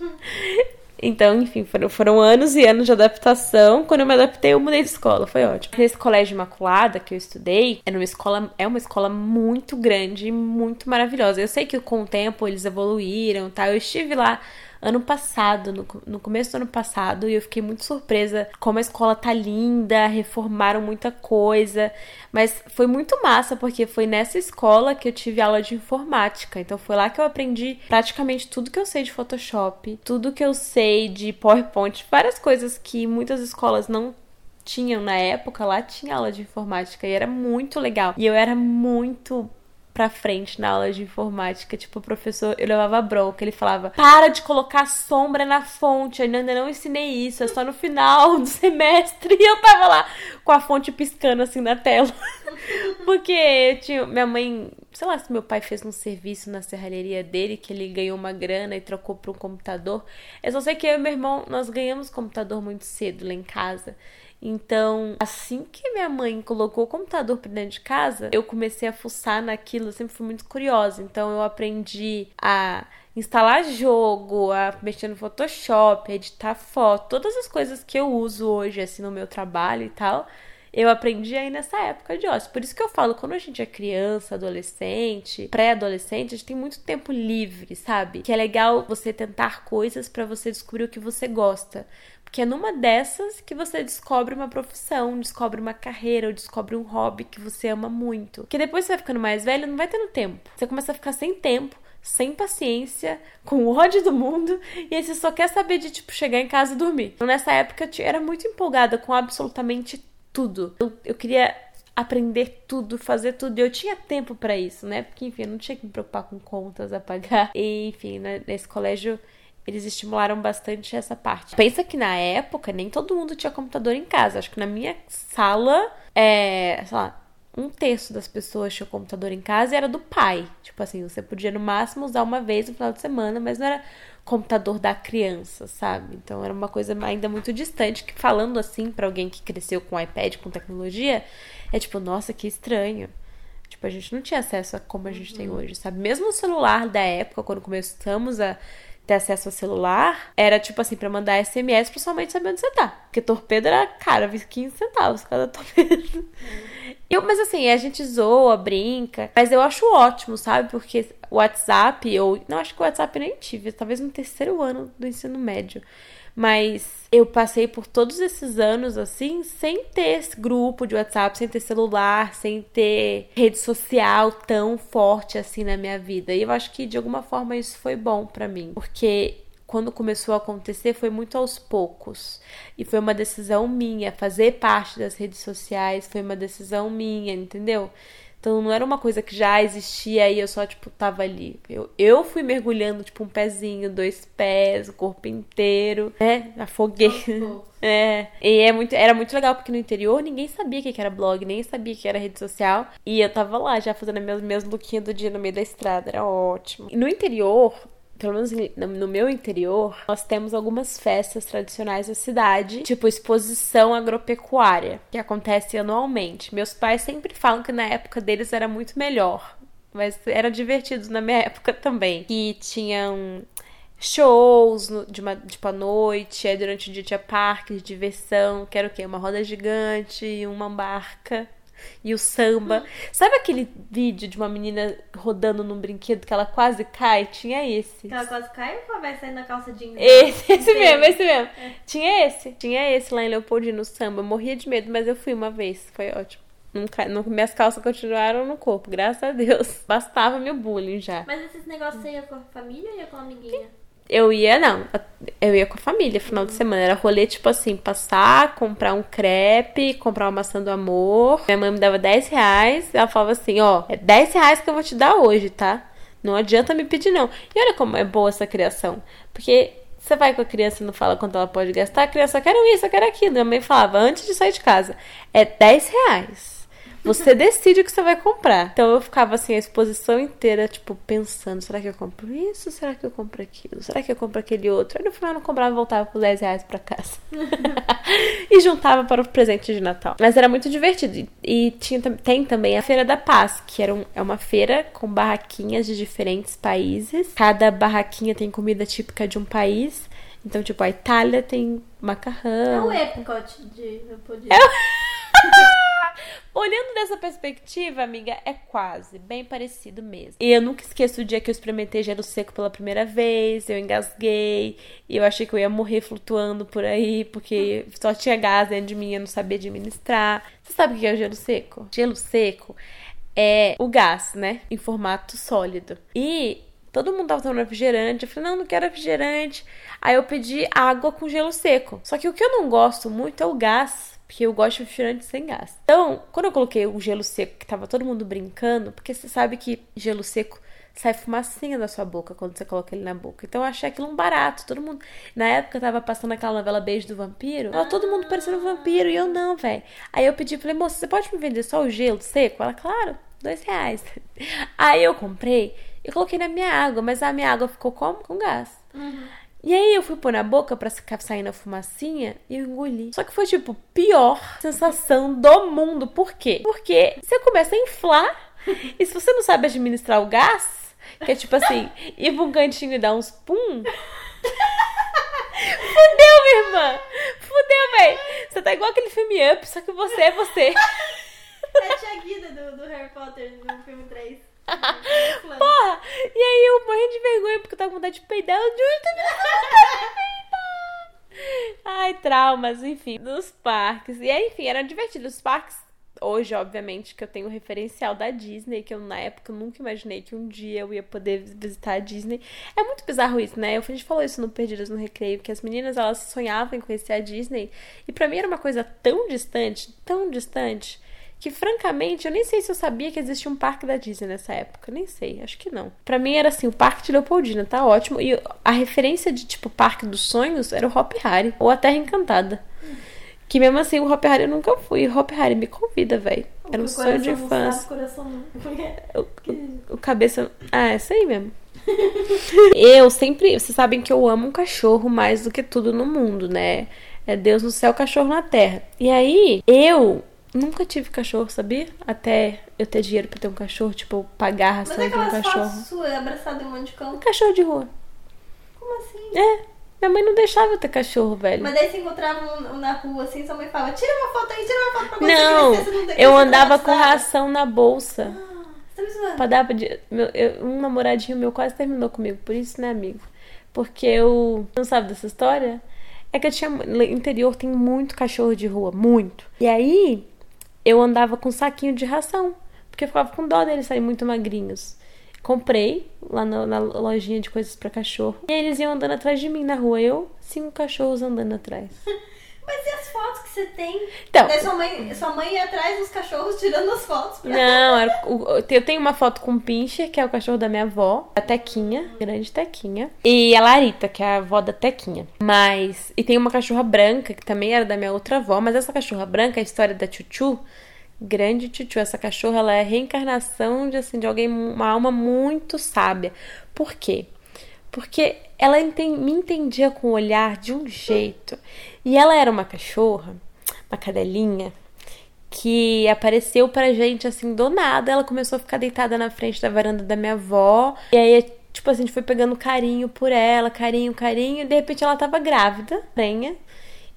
Então, enfim, foram, foram anos e anos de adaptação. Quando eu me adaptei, eu mudei de escola. Foi ótimo. Nesse colégio Imaculada que eu estudei, era uma escola, é uma escola muito grande e muito maravilhosa. Eu sei que com o tempo eles evoluíram, tá? Eu estive lá ano passado, no, no começo do ano passado, e eu fiquei muito surpresa como a escola tá linda, reformaram muita coisa. Mas foi muito massa, porque foi nessa escola que eu tive aula de informática. Então foi lá que eu aprendi praticamente tudo que eu sei de Photoshop, tudo que eu sei de PowerPoint, várias coisas que muitas escolas não tinham na época, lá tinha aula de informática e era muito legal. E eu era muito pra frente na aula de informática. Tipo, o professor, eu levava bronca, ele falava: para de colocar sombra na fonte, eu ainda não ensinei isso, é só no final do semestre. E eu tava lá com a fonte piscando assim na tela. [LAUGHS] Porque tinha, minha mãe, sei lá se meu pai fez um serviço na serralheria dele, que ele ganhou uma grana e trocou por um computador. Eu só sei que eu e meu irmão, nós ganhamos computador muito cedo lá em casa. Então, assim que minha mãe colocou o computador pra dentro de casa, eu comecei a fuçar naquilo, eu sempre fui muito curiosa. Então, eu aprendi a instalar jogo, a mexer no Photoshop, editar foto, todas as coisas que eu uso hoje, assim, no meu trabalho e tal, eu aprendi aí nessa época de ócio. Por isso que eu falo, quando a gente é criança, adolescente, pré-adolescente, a gente tem muito tempo livre, sabe? Que é legal você tentar coisas para você descobrir o que você gosta. Porque é numa dessas que você descobre uma profissão, descobre uma carreira ou descobre um hobby que você ama muito. Porque depois você vai ficando mais velho, não vai tendo tempo. Você começa a ficar sem tempo sem paciência, com ódio do mundo, e aí você só quer saber de, tipo, chegar em casa e dormir. Então, nessa época, eu era muito empolgada com absolutamente tudo. Eu, eu queria aprender tudo, fazer tudo. Eu tinha tempo para isso, né? Porque, enfim, eu não tinha que me preocupar com contas a pagar. E, enfim, né, nesse colégio eles estimularam bastante essa parte. Pensa que na época nem todo mundo tinha computador em casa. Acho que na minha sala, é, sei lá, um terço das pessoas tinha computador em casa e era do pai. Tipo assim, você podia no máximo usar uma vez no final de semana, mas não era computador da criança, sabe? Então era uma coisa ainda muito distante que falando assim para alguém que cresceu com iPad, com tecnologia, é tipo, nossa, que estranho. Tipo, a gente não tinha acesso a como a gente uhum. tem hoje, sabe? Mesmo o celular da época, quando começamos a ter acesso ao celular, era tipo assim, para mandar SMS pra sua mãe saber onde você tá. Porque torpedo era, cara, 15 centavos cada torpedo. [LAUGHS] Eu, mas assim, a gente zoa, brinca, mas eu acho ótimo, sabe? Porque o WhatsApp, eu não acho que o WhatsApp nem tive, talvez no terceiro ano do ensino médio. Mas eu passei por todos esses anos assim, sem ter esse grupo de WhatsApp, sem ter celular, sem ter rede social tão forte assim na minha vida. E eu acho que de alguma forma isso foi bom para mim, porque quando começou a acontecer foi muito aos poucos. E foi uma decisão minha. Fazer parte das redes sociais foi uma decisão minha, entendeu? Então não era uma coisa que já existia e eu só, tipo, tava ali. Eu, eu fui mergulhando, tipo, um pezinho, dois pés, o corpo inteiro, né? Afoguei. [LAUGHS] É. E é muito, era muito legal, porque no interior ninguém sabia o que era blog, nem sabia que era rede social. E eu tava lá já fazendo meus, meus lookinhos do dia no meio da estrada, era ótimo. E no interior, pelo menos no meu interior, nós temos algumas festas tradicionais da cidade, tipo exposição agropecuária, que acontece anualmente. Meus pais sempre falam que na época deles era muito melhor, mas era divertido na minha [LAUGHS] época também. Que tinham shows de uma, tipo à noite, aí durante o dia tinha parque de diversão, que era o quê? Uma roda gigante, uma barca e o samba. Sabe aquele vídeo de uma menina rodando num brinquedo que ela quase cai? Tinha esse. Que ela quase cai ou vai sair na calça jeans? Esse, esse mesmo, esse mesmo. É. Tinha esse. Tinha esse lá em Leopoldino, no samba. Eu morria de medo, mas eu fui uma vez. Foi ótimo. Nunca, não, minhas calças continuaram no corpo, graças a Deus. Bastava meu bullying já. Mas esses negócios você ia com a família ou ia com a amiguinha? Eu ia, não. Eu ia com a família final de semana. Era rolê, tipo assim, passar, comprar um crepe, comprar uma maçã do amor. Minha mãe me dava 10 reais. Ela falava assim: ó, é 10 reais que eu vou te dar hoje, tá? Não adianta me pedir, não. E olha como é boa essa criação. Porque você vai com a criança e não fala quanto ela pode gastar, a criança quer isso, quer aquilo. Minha mãe falava, antes de sair de casa, é 10 reais. Você decide o que você vai comprar. Então eu ficava assim a exposição inteira, tipo, pensando: será que eu compro isso? Será que eu compro aquilo? Será que eu compro aquele outro? Aí no final eu não comprava e voltava com 10 reais pra casa. [LAUGHS] e juntava para o presente de Natal. Mas era muito divertido. E tinha, tem também a Feira da Paz, que era um, é uma feira com barraquinhas de diferentes países. Cada barraquinha tem comida típica de um país. Então, tipo, a Itália tem macarrão. É o Epcot de Leopoldina. É... [LAUGHS] Olhando dessa perspectiva, amiga, é quase, bem parecido mesmo. E eu nunca esqueço o dia que eu experimentei gelo seco pela primeira vez, eu engasguei, e eu achei que eu ia morrer flutuando por aí, porque só tinha gás dentro de mim, eu não sabia administrar. Você sabe o que é o gelo seco? Gelo seco é o gás, né, em formato sólido. E todo mundo tava tomando refrigerante, eu falei, não, não quero refrigerante. Aí eu pedi água com gelo seco. Só que o que eu não gosto muito é o gás porque eu gosto de refrigerante sem gás. Então, quando eu coloquei o gelo seco, que tava todo mundo brincando, porque você sabe que gelo seco sai fumacinha da sua boca quando você coloca ele na boca. Então eu achei aquilo um barato. Todo mundo. Na época tava passando aquela novela Beijo do Vampiro. Tava todo mundo parecendo um vampiro e eu não, velho. Aí eu pedi, falei, moça, você pode me vender só o gelo seco? Ela, claro, dois reais. [LAUGHS] Aí eu comprei e coloquei na minha água, mas a minha água ficou como? Com gás. Uhum. E aí eu fui pôr na boca pra ficar saindo a fumacinha e eu engoli. Só que foi tipo pior sensação do mundo. Por quê? Porque você começa a inflar [LAUGHS] e se você não sabe administrar o gás, Que é tipo assim, ir pra um cantinho e dar uns pum. [LAUGHS] Fudeu, minha irmã! Fudeu, velho! Você tá igual aquele filme Up, só que você é você. [LAUGHS] É a tia Guida do, do Harry Potter no filme 3. Porra! E aí eu morrendo de vergonha porque eu tava com vontade de peidar. Eu juro que Ai, traumas, enfim, dos parques. E aí, enfim, era divertido. Os parques, hoje, obviamente, que eu tenho o referencial da Disney, que eu na época nunca imaginei que um dia eu ia poder visitar a Disney. É muito bizarro isso, né? A gente falou isso no Perdidas no Recreio, que as meninas elas sonhavam em conhecer a Disney. E para mim era uma coisa tão distante, tão distante que francamente eu nem sei se eu sabia que existia um parque da Disney nessa época, nem sei, acho que não. Para mim era assim, o Parque de Leopoldina, tá ótimo. E a referência de tipo Parque dos Sonhos era o Hop Harry ou a Terra Encantada. Que mesmo assim o Hop Harry eu nunca fui. Hop Harry me convida, velho. Era um sonho de infância. O, o, o cabeça. Ah, é isso aí mesmo. [LAUGHS] eu sempre. Vocês sabem que eu amo um cachorro mais do que tudo no mundo, né? É Deus no céu, cachorro na terra. E aí, eu Nunca tive cachorro, sabia? Até eu ter dinheiro pra ter um cachorro, tipo, pagar a ração Mas de um cachorro. fotos suas abraçada em um monte de cão. Um cachorro de rua. Como assim? É. Minha mãe não deixava eu ter cachorro, velho. Mas daí você encontrava um, um na rua assim, sua mãe falava, tira uma foto aí, tira uma foto pra você Não, você eu andava com abraçada." ração na bolsa. Ah, você tá me zoando? Pra dar pra de- meu, eu- um namoradinho meu quase terminou comigo, por isso, né, amigo? Porque eu. Não sabe dessa história? É que eu tinha. no Interior tem muito cachorro de rua, muito. E aí, eu andava com um saquinho de ração. Porque eu ficava com dó deles saírem muito magrinhos. Comprei lá na, na lojinha de coisas pra cachorro. E eles iam andando atrás de mim na rua. Eu, cinco cachorros andando atrás. [LAUGHS] Mas e as fotos que você tem? Então, Daí sua mãe, sua mãe ia atrás dos cachorros tirando as fotos pra Não, era eu tenho uma foto com o Pincher, que é o cachorro da minha avó, a Tequinha, grande Tequinha, e a Larita, que é a avó da Tequinha. Mas. E tem uma cachorra branca, que também era da minha outra avó, mas essa cachorra branca, a história da Chuchu, grande Chuchu, essa cachorra, ela é a reencarnação de, assim, de alguém, uma alma muito sábia. Por quê? Porque ela me entendia com o olhar de um jeito. E ela era uma cachorra, uma cadelinha, que apareceu pra gente assim do nada. Ela começou a ficar deitada na frente da varanda da minha avó. E aí, tipo assim, a gente foi pegando carinho por ela, carinho, carinho. E de repente ela tava grávida, prenha.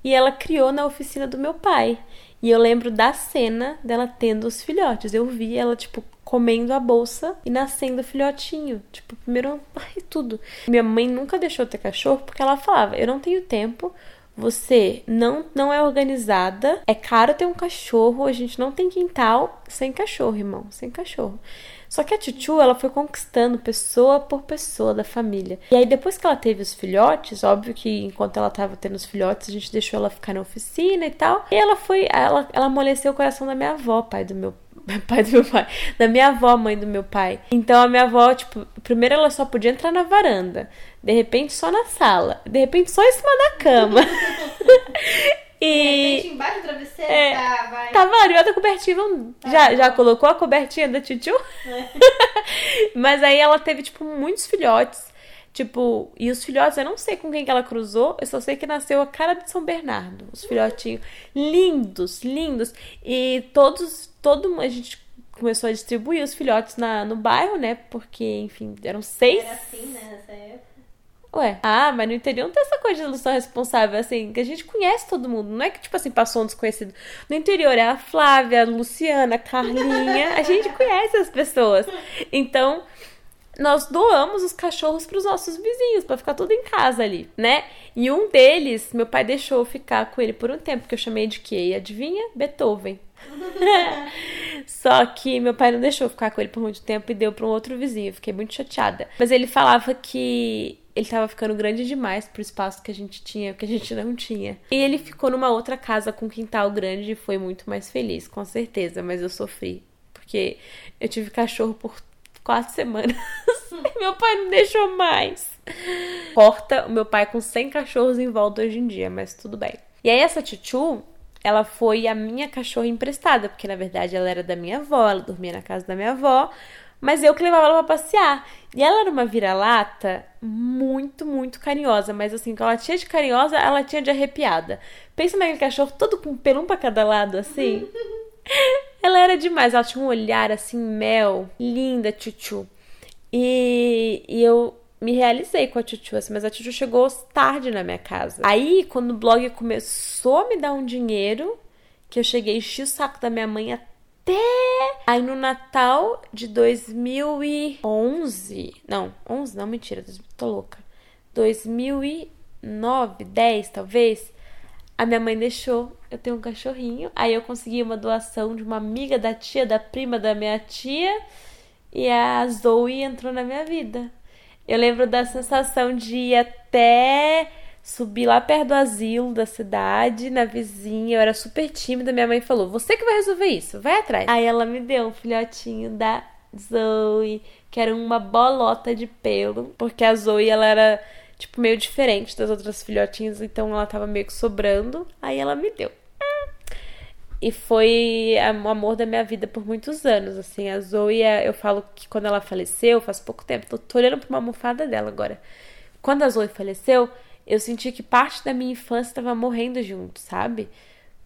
E ela criou na oficina do meu pai. E eu lembro da cena dela tendo os filhotes. Eu vi ela, tipo, comendo a bolsa e nascendo filhotinho. Tipo, primeiro, [LAUGHS] ai, tudo. Minha mãe nunca deixou ter cachorro porque ela falava: eu não tenho tempo. Você não, não é organizada, é caro ter um cachorro, a gente não tem quintal sem cachorro, irmão, sem cachorro. Só que a Chuchu, ela foi conquistando pessoa por pessoa da família. E aí, depois que ela teve os filhotes, óbvio que enquanto ela tava tendo os filhotes, a gente deixou ela ficar na oficina e tal. E ela foi, ela, ela amoleceu o coração da minha avó, pai do meu [LAUGHS] pai do meu pai, da minha avó, mãe do meu pai. Então a minha avó, tipo, primeiro ela só podia entrar na varanda, de repente só na sala, de repente só em cima da cama. [LAUGHS] De e repente, embaixo do travesseiro, É. tá, vai. Outra cobertinha. vamos- Já, já colocou a cobertinha da Titio? [LAUGHS] Mas aí ela teve, tipo, muitos filhotes. Tipo, e os filhotes, eu não sei com quem que ela cruzou, eu só sei que nasceu a cara de São Bernardo. Os filhotinhos lindos, lindos. E todos, todo a gente começou a distribuir os filhotes na, no bairro, né? Porque, enfim, eram seis. Era assim, né, nessa época. Ué, ah, mas no interior não tem essa coisa de adoção responsável, assim, que a gente conhece todo mundo. Não é que, tipo assim, passou um desconhecido. No interior é a Flávia, a Luciana, a Carlinha. A gente conhece as pessoas. Então, nós doamos os cachorros pros nossos vizinhos, pra ficar tudo em casa ali, né? E um deles, meu pai deixou eu ficar com ele por um tempo, que eu chamei de quê? E adivinha? Beethoven. [LAUGHS] Só que meu pai não deixou eu ficar com ele por muito tempo e deu para um outro vizinho. Eu fiquei muito chateada. Mas ele falava que ele tava ficando grande demais pro espaço que a gente tinha, que a gente não tinha. E ele ficou numa outra casa com quintal grande e foi muito mais feliz, com certeza. Mas eu sofri, porque eu tive cachorro por quatro semanas. [LAUGHS] meu pai não deixou mais. Corta o meu pai com 100 cachorros em volta hoje em dia, mas tudo bem. E aí essa Chuchu, ela foi a minha cachorra emprestada, porque na verdade ela era da minha avó, ela dormia na casa da minha avó, mas eu que levava ela pra passear. E ela era uma vira-lata muito, muito carinhosa, mas assim, quando ela tinha de carinhosa, ela tinha de arrepiada. Pensa naquele cachorro todo com pelo um pra cada lado, assim. [LAUGHS] ela era demais, ela tinha um olhar assim, mel, linda, Chuchu. E, e eu me realizei com a Tchutchu, assim, mas a Tchutchu chegou tarde na minha casa. Aí, quando o blog começou a me dar um dinheiro, que eu cheguei, enchi o saco da minha mãe até. Aí no Natal de 2011. Não, 11 não, mentira, tô louca. 2009, 10 talvez. A minha mãe deixou eu tenho um cachorrinho. Aí eu consegui uma doação de uma amiga da tia, da prima da minha tia. E a Zoe entrou na minha vida. Eu lembro da sensação de ir até subir lá perto do asilo da cidade, na vizinha. Eu era super tímida. Minha mãe falou: Você que vai resolver isso, vai atrás. Aí ela me deu um filhotinho da Zoe, que era uma bolota de pelo, porque a Zoe ela era tipo meio diferente das outras filhotinhas, então ela tava meio que sobrando. Aí ela me deu. E foi o amor da minha vida por muitos anos, assim. A Zoe, eu falo que quando ela faleceu, faz pouco tempo, tô, tô olhando pra uma almofada dela agora. Quando a Zoe faleceu, eu senti que parte da minha infância estava morrendo junto, sabe?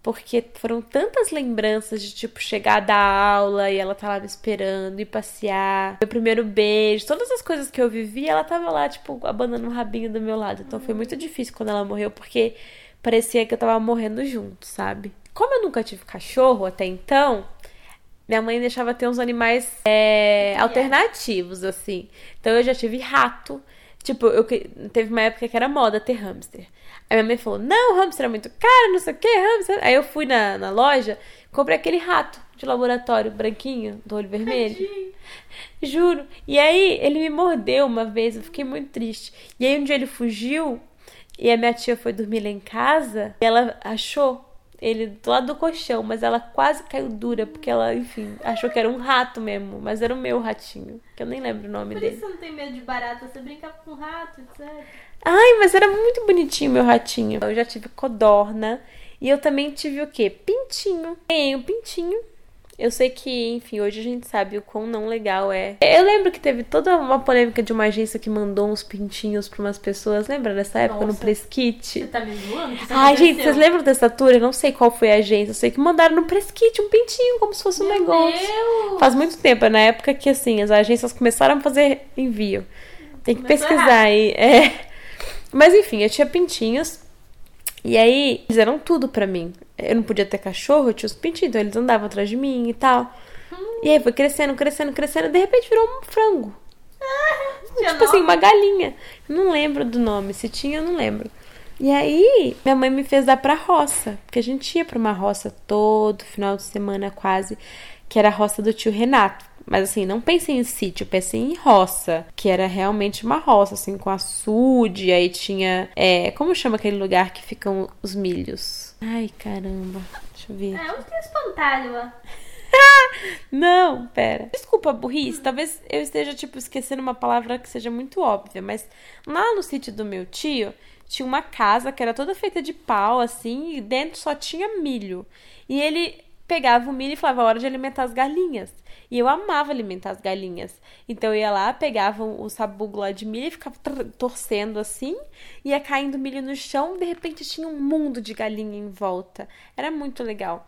Porque foram tantas lembranças de, tipo, chegar da aula e ela tá lá me esperando, e passear, meu primeiro beijo, todas as coisas que eu vivi, ela tava lá, tipo, abandonando o rabinho do meu lado. Então foi muito difícil quando ela morreu, porque parecia que eu tava morrendo junto, sabe? Como eu nunca tive cachorro até então, minha mãe deixava ter uns animais é, alternativos, assim. Então eu já tive rato. Tipo, eu teve uma época que era moda ter hamster. Aí minha mãe falou: Não, hamster é muito caro, não sei o que, hamster. Aí eu fui na, na loja, comprei aquele rato de laboratório branquinho, do olho vermelho. Tadinho. Juro. E aí ele me mordeu uma vez, eu fiquei muito triste. E aí um dia ele fugiu e a minha tia foi dormir lá em casa e ela achou ele do lado do colchão, mas ela quase caiu dura, porque ela, enfim, achou que era um rato mesmo, mas era o meu ratinho, que eu nem lembro o nome Por dele. Por isso você não tem medo de barata, você brinca com rato, etc. Ai, mas era muito bonitinho meu ratinho. Eu já tive codorna e eu também tive o quê? Pintinho. Tem um pintinho eu sei que, enfim, hoje a gente sabe o quão não legal é. Eu lembro que teve toda uma polêmica de uma agência que mandou uns pintinhos pra umas pessoas. Lembra dessa época Nossa. no Press Kit? Você tá me zoando? Que Ai, gente, vocês lembram dessa tour? Eu não sei qual foi a agência. Eu sei que mandaram no Press Kit um pintinho, como se fosse um Meu negócio. Deus. Faz muito tempo, é na época que, assim, as agências começaram a fazer envio. Tem que Começou pesquisar aí. É. Mas enfim, eu tinha pintinhos. E aí, fizeram tudo pra mim. Eu não podia ter cachorro, eu tinha os pintinhos, então eles andavam atrás de mim e tal. E aí foi crescendo, crescendo, crescendo, de repente virou um frango. [LAUGHS] Tinha tipo assim, uma galinha. Eu não lembro do nome, se tinha, eu não lembro. E aí, minha mãe me fez dar pra roça, porque a gente ia pra uma roça todo final de semana quase, que era a roça do tio Renato. Mas assim, não pensei em sítio, pensei em roça, que era realmente uma roça, assim, com açude, aí tinha. É, como chama aquele lugar que ficam os milhos? Ai, caramba. Deixa eu ver. É, onde tem espantalho lá? [LAUGHS] Não, pera. Desculpa burrice, talvez eu esteja, tipo, esquecendo uma palavra que seja muito óbvia, mas lá no sítio do meu tio tinha uma casa que era toda feita de pau, assim, e dentro só tinha milho. E ele pegava o milho e falava, hora de alimentar as galinhas. E eu amava alimentar as galinhas. Então eu ia lá, pegava o sabugo lá de milho e ficava torcendo assim, ia caindo milho no chão, de repente tinha um mundo de galinha em volta. Era muito legal.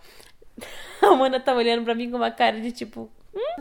[LAUGHS] A Amanda tava olhando pra mim com uma cara de tipo,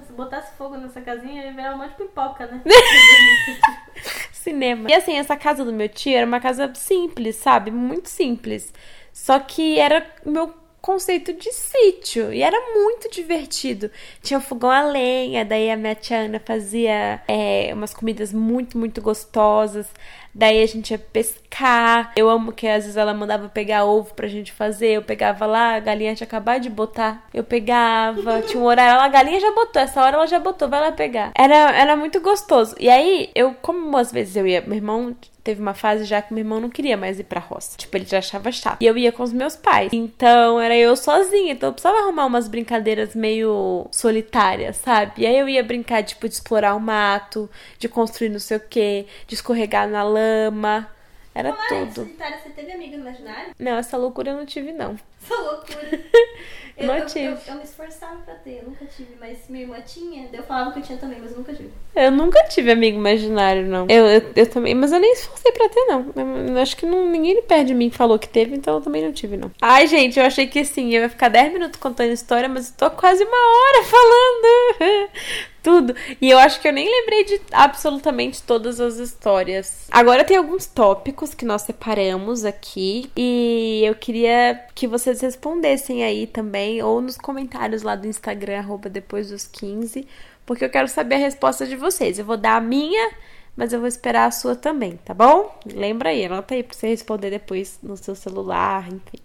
Se botasse fogo nessa casinha, ia virar um monte de pipoca, né? [LAUGHS] cinema. E assim, essa casa do meu tio era uma casa simples, sabe? Muito simples. Só que era meu conceito de sítio. E era muito divertido. Tinha fogão a lenha, daí a minha tia Ana fazia é, umas comidas muito, muito gostosas. Daí a gente ia pescar. Eu amo que às vezes ela mandava pegar ovo pra gente fazer. Eu pegava lá, a galinha tinha acabado de botar. Eu pegava, tinha um horário, ela, a galinha já botou, essa hora ela já botou, vai lá pegar. Era, era muito gostoso. E aí, eu, como às vezes eu ia, meu irmão teve uma fase já que meu irmão não queria mais ir pra roça. Tipo, ele já achava chato. E eu ia com os meus pais. Então, era eu sozinha. Então, eu precisava arrumar umas brincadeiras meio solitárias, sabe? E aí eu ia brincar, tipo, de explorar o mato, de construir não sei o quê, de escorregar na lama. Era é tudo. solitária, você teve amigo imaginário? Não, essa loucura eu não tive, não. Essa loucura. [LAUGHS] Eu, Não eu, tive. eu, eu me esforçava pra ter, eu nunca tive, mas minha irmã tinha, eu falava que eu tinha também, mas eu nunca tive. Eu nunca tive amigo imaginário, não. Eu, eu, eu também, mas eu nem esforcei pra ter, não. Acho que não, ninguém perto de mim falou que teve, então eu também não tive, não. Ai, gente, eu achei que assim, eu ia ficar 10 minutos contando história, mas eu tô quase uma hora falando. [LAUGHS] Tudo. E eu acho que eu nem lembrei de absolutamente todas as histórias. Agora tem alguns tópicos que nós separamos aqui. E eu queria que vocês respondessem aí também, ou nos comentários lá do Instagram, arroba depois dos 15 porque eu quero saber a resposta de vocês. Eu vou dar a minha, mas eu vou esperar a sua também, tá bom? Lembra aí, anota aí pra você responder depois no seu celular, enfim.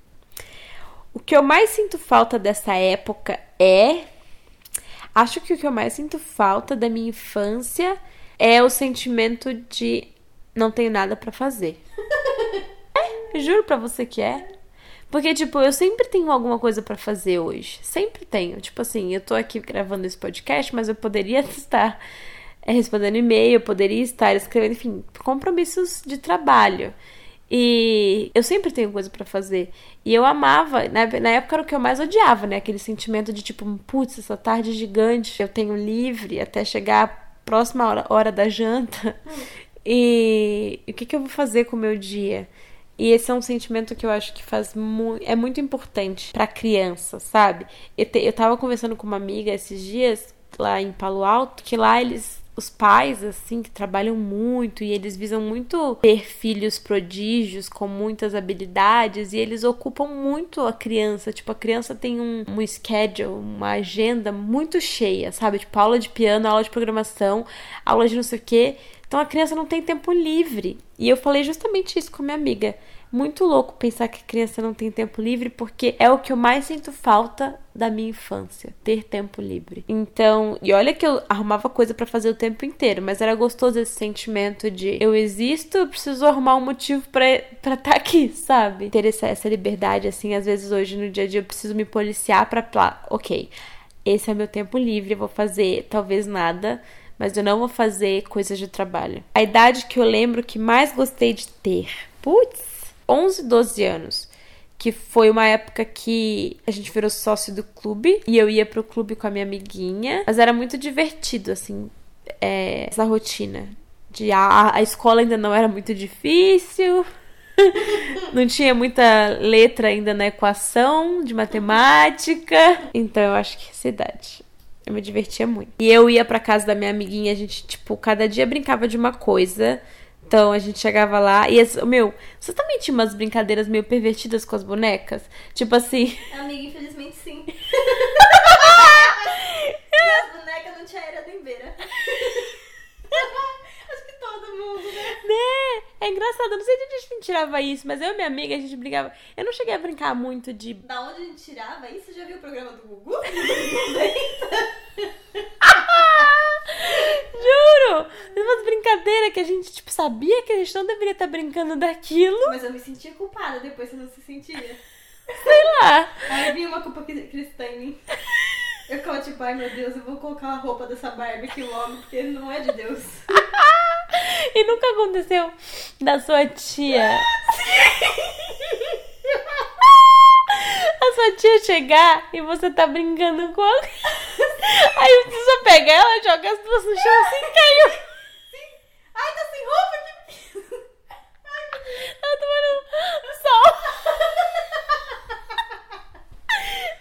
O que eu mais sinto falta dessa época é. Acho que o que eu mais sinto falta da minha infância é o sentimento de não tenho nada pra fazer. [LAUGHS] É, juro pra você que é. Porque, tipo, eu sempre tenho alguma coisa pra fazer hoje. Sempre tenho. Tipo assim, eu tô aqui gravando esse podcast, mas eu poderia [LAUGHS] estar é, respondendo e-mail, eu poderia estar escrevendo, enfim, compromissos de trabalho. E eu sempre tenho coisa pra fazer. E eu amava, na, na época era o que eu mais odiava, né? Aquele sentimento de tipo, putz, essa tarde é gigante, eu tenho livre até chegar a próxima hora, hora da janta. E, e o que, que eu vou fazer com o meu dia? E esse é um sentimento que eu acho que faz mu é muito importante pra criança, sabe? Eu, te, eu tava conversando com uma amiga esses dias lá em Palo Alto, que lá eles os pais, assim, que trabalham muito e eles visam muito ter filhos prodígios com muitas habilidades e eles ocupam muito a criança. Tipo, a criança tem um, um schedule, uma agenda muito cheia, sabe? Tipo, aula de piano, aula de programação, aula de não sei o quê. Então a criança não tem tempo livre. E eu falei justamente isso com minha amiga. Muito louco pensar que criança não tem tempo livre, porque é o que eu mais sinto falta da minha infância, ter tempo livre. Então, e olha que eu arrumava coisa para fazer o tempo inteiro, mas era gostoso esse sentimento de eu existo, eu preciso arrumar um motivo para estar tá aqui, sabe? Ter essa, essa liberdade, assim, às vezes hoje no dia a dia eu preciso me policiar pra, ok, esse é meu tempo livre, eu vou fazer talvez nada, mas eu não vou fazer coisas de trabalho. A idade que eu lembro que mais gostei de ter, putz, 11, 12 anos. Que foi uma época que a gente virou sócio do clube e eu ia pro clube com a minha amiguinha. Mas era muito divertido, assim, é, essa rotina. De a, a escola ainda não era muito difícil. [LAUGHS] não tinha muita letra ainda na equação de matemática. Então eu acho que essa idade. Eu me divertia muito. E eu ia pra casa da minha amiguinha, a gente, tipo, cada dia brincava de uma coisa. Então a gente chegava lá e, meu, você também tinha umas brincadeiras meio pervertidas com as bonecas? Tipo assim. Amiga, infelizmente sim. [LAUGHS] as bonecas não tinha era dembeira. [LAUGHS] Acho que todo mundo, né? Né? É engraçado, eu não sei de onde a gente tirava isso, mas eu e minha amiga, a gente brincava. Eu não cheguei a brincar muito de. Da onde a gente tirava isso? Você já viu o programa do Gugu? [LAUGHS] Juro! Umas brincadeiras que a gente, tipo, sabia que a gente não deveria estar brincando daquilo. Mas eu me sentia culpada depois, você não se sentia? [LAUGHS] Sei lá. Aí vinha uma culpa cristã em mim. Eu ficava tipo, ai meu Deus, eu vou colocar a roupa dessa Barbie aqui logo, porque não é de Deus. [LAUGHS] e nunca aconteceu da sua tia. [LAUGHS] A sua tia chegar e você tá brincando com ela. Aí você só pega ela, joga as duas no chão assim caiu. Ai, tá sem roupa aqui. Ai, meu Deus. Ela tomando sol.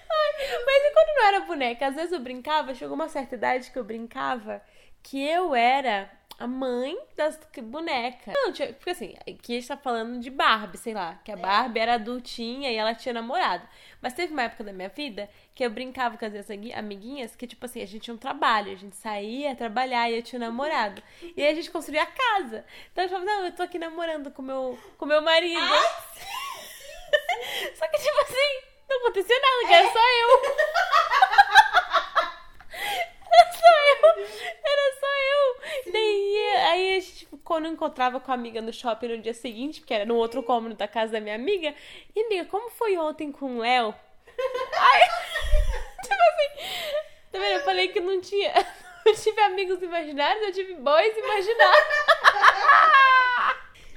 Ai, mas e quando não era boneca? Às vezes eu brincava, chegou uma certa idade que eu brincava que eu era a mãe das bonecas. Não, tinha, porque assim, aqui a gente tá falando de Barbie, sei lá, que a Barbie era adultinha e ela tinha namorado. Mas teve uma época da minha vida que eu brincava com as minhas amiguinhas que, tipo assim, a gente tinha um trabalho, a gente saía trabalhar e eu tinha um namorado. E aí a gente construía a casa. Então eu falava, não, eu tô aqui namorando com meu, com meu marido. Ah, [LAUGHS] Só que, tipo assim, não aconteceu nada, que [LAUGHS] era só eu. Era só eu. Era só eu. Daí, aí a gente, quando encontrava com a amiga no shopping no dia seguinte, porque era no outro cômodo da casa da minha amiga, e amiga, como foi ontem com o Léo? Aí, [LAUGHS] tipo assim, tá vendo? Eu falei que não tinha. [LAUGHS] Eu tive amigos imaginários, eu tive boys imaginários.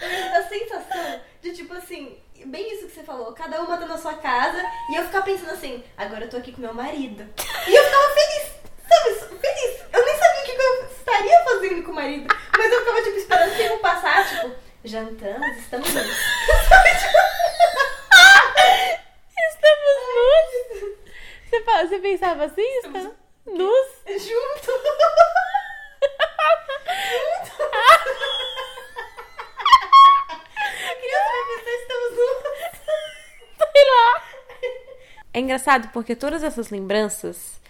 A sensação De tipo assim, bem isso que você falou, cada uma tá na sua casa e eu ficar pensando assim, agora eu tô aqui com meu marido. E eu ficava feliz, sabe? Feliz. Eu nem sabia o que eu estaria fazendo com o marido, mas eu ficava tipo esperando o tempo passar, tipo, jantamos, estamos. [LAUGHS] Sabe, tipo, Estamos nus? Você, fala- você pensava assim? Estamos nus? junto. A criança vai pensar, estamos juntos. Sei lá. É engraçado porque todas essas lembranças,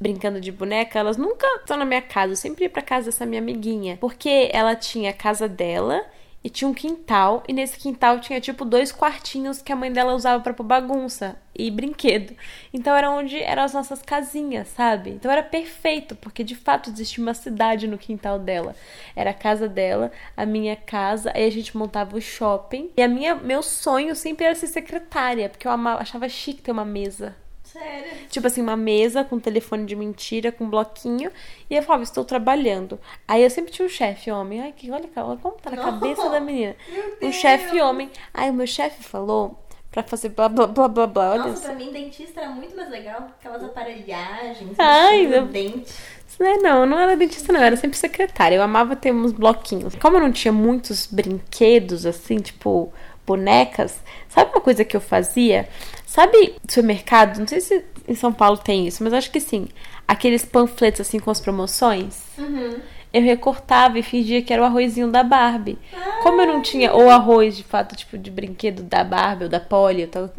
brincando de boneca, elas nunca estão na minha casa. Eu sempre ia pra casa dessa minha amiguinha. Porque ela tinha a casa dela e tinha um quintal. E nesse quintal tinha tipo dois quartinhos que a mãe dela usava pra pôr bagunça e brinquedo. Então era onde eram as nossas casinhas, sabe? Então era perfeito, porque de fato existia uma cidade no quintal dela. Era a casa dela, a minha casa, aí a gente montava o shopping. E a minha, meu sonho sempre era ser secretária, porque eu amava, achava chique ter uma mesa. Sério. Tipo assim, uma mesa com telefone de mentira, com um bloquinho. E eu falava, estou trabalhando. Aí eu sempre tinha um chefe homem. Ai, que olha, olha como tá na Não. cabeça da menina. Um chefe homem. Aí o meu chefe falou pra fazer blá blá blá blá blá. Olha Nossa, só. pra mim, dentista era muito mais legal. Aquelas aparelhagens, Ai, meu- dente. Não é, não, eu não era dentista, não, eu era sempre secretária. Eu amava ter uns bloquinhos. Como eu não tinha muitos brinquedos, assim, tipo bonecas, sabe uma coisa que eu fazia? Sabe supermercado? Não sei se em São Paulo tem isso, mas acho que sim. Aqueles panfletos, assim, com as promoções. Uhum. Eu recortava e fingia que era o arrozinho da Barbie. Como eu não tinha ou arroz de fato, tipo, de brinquedo da Barbie ou da Polly, ou tal,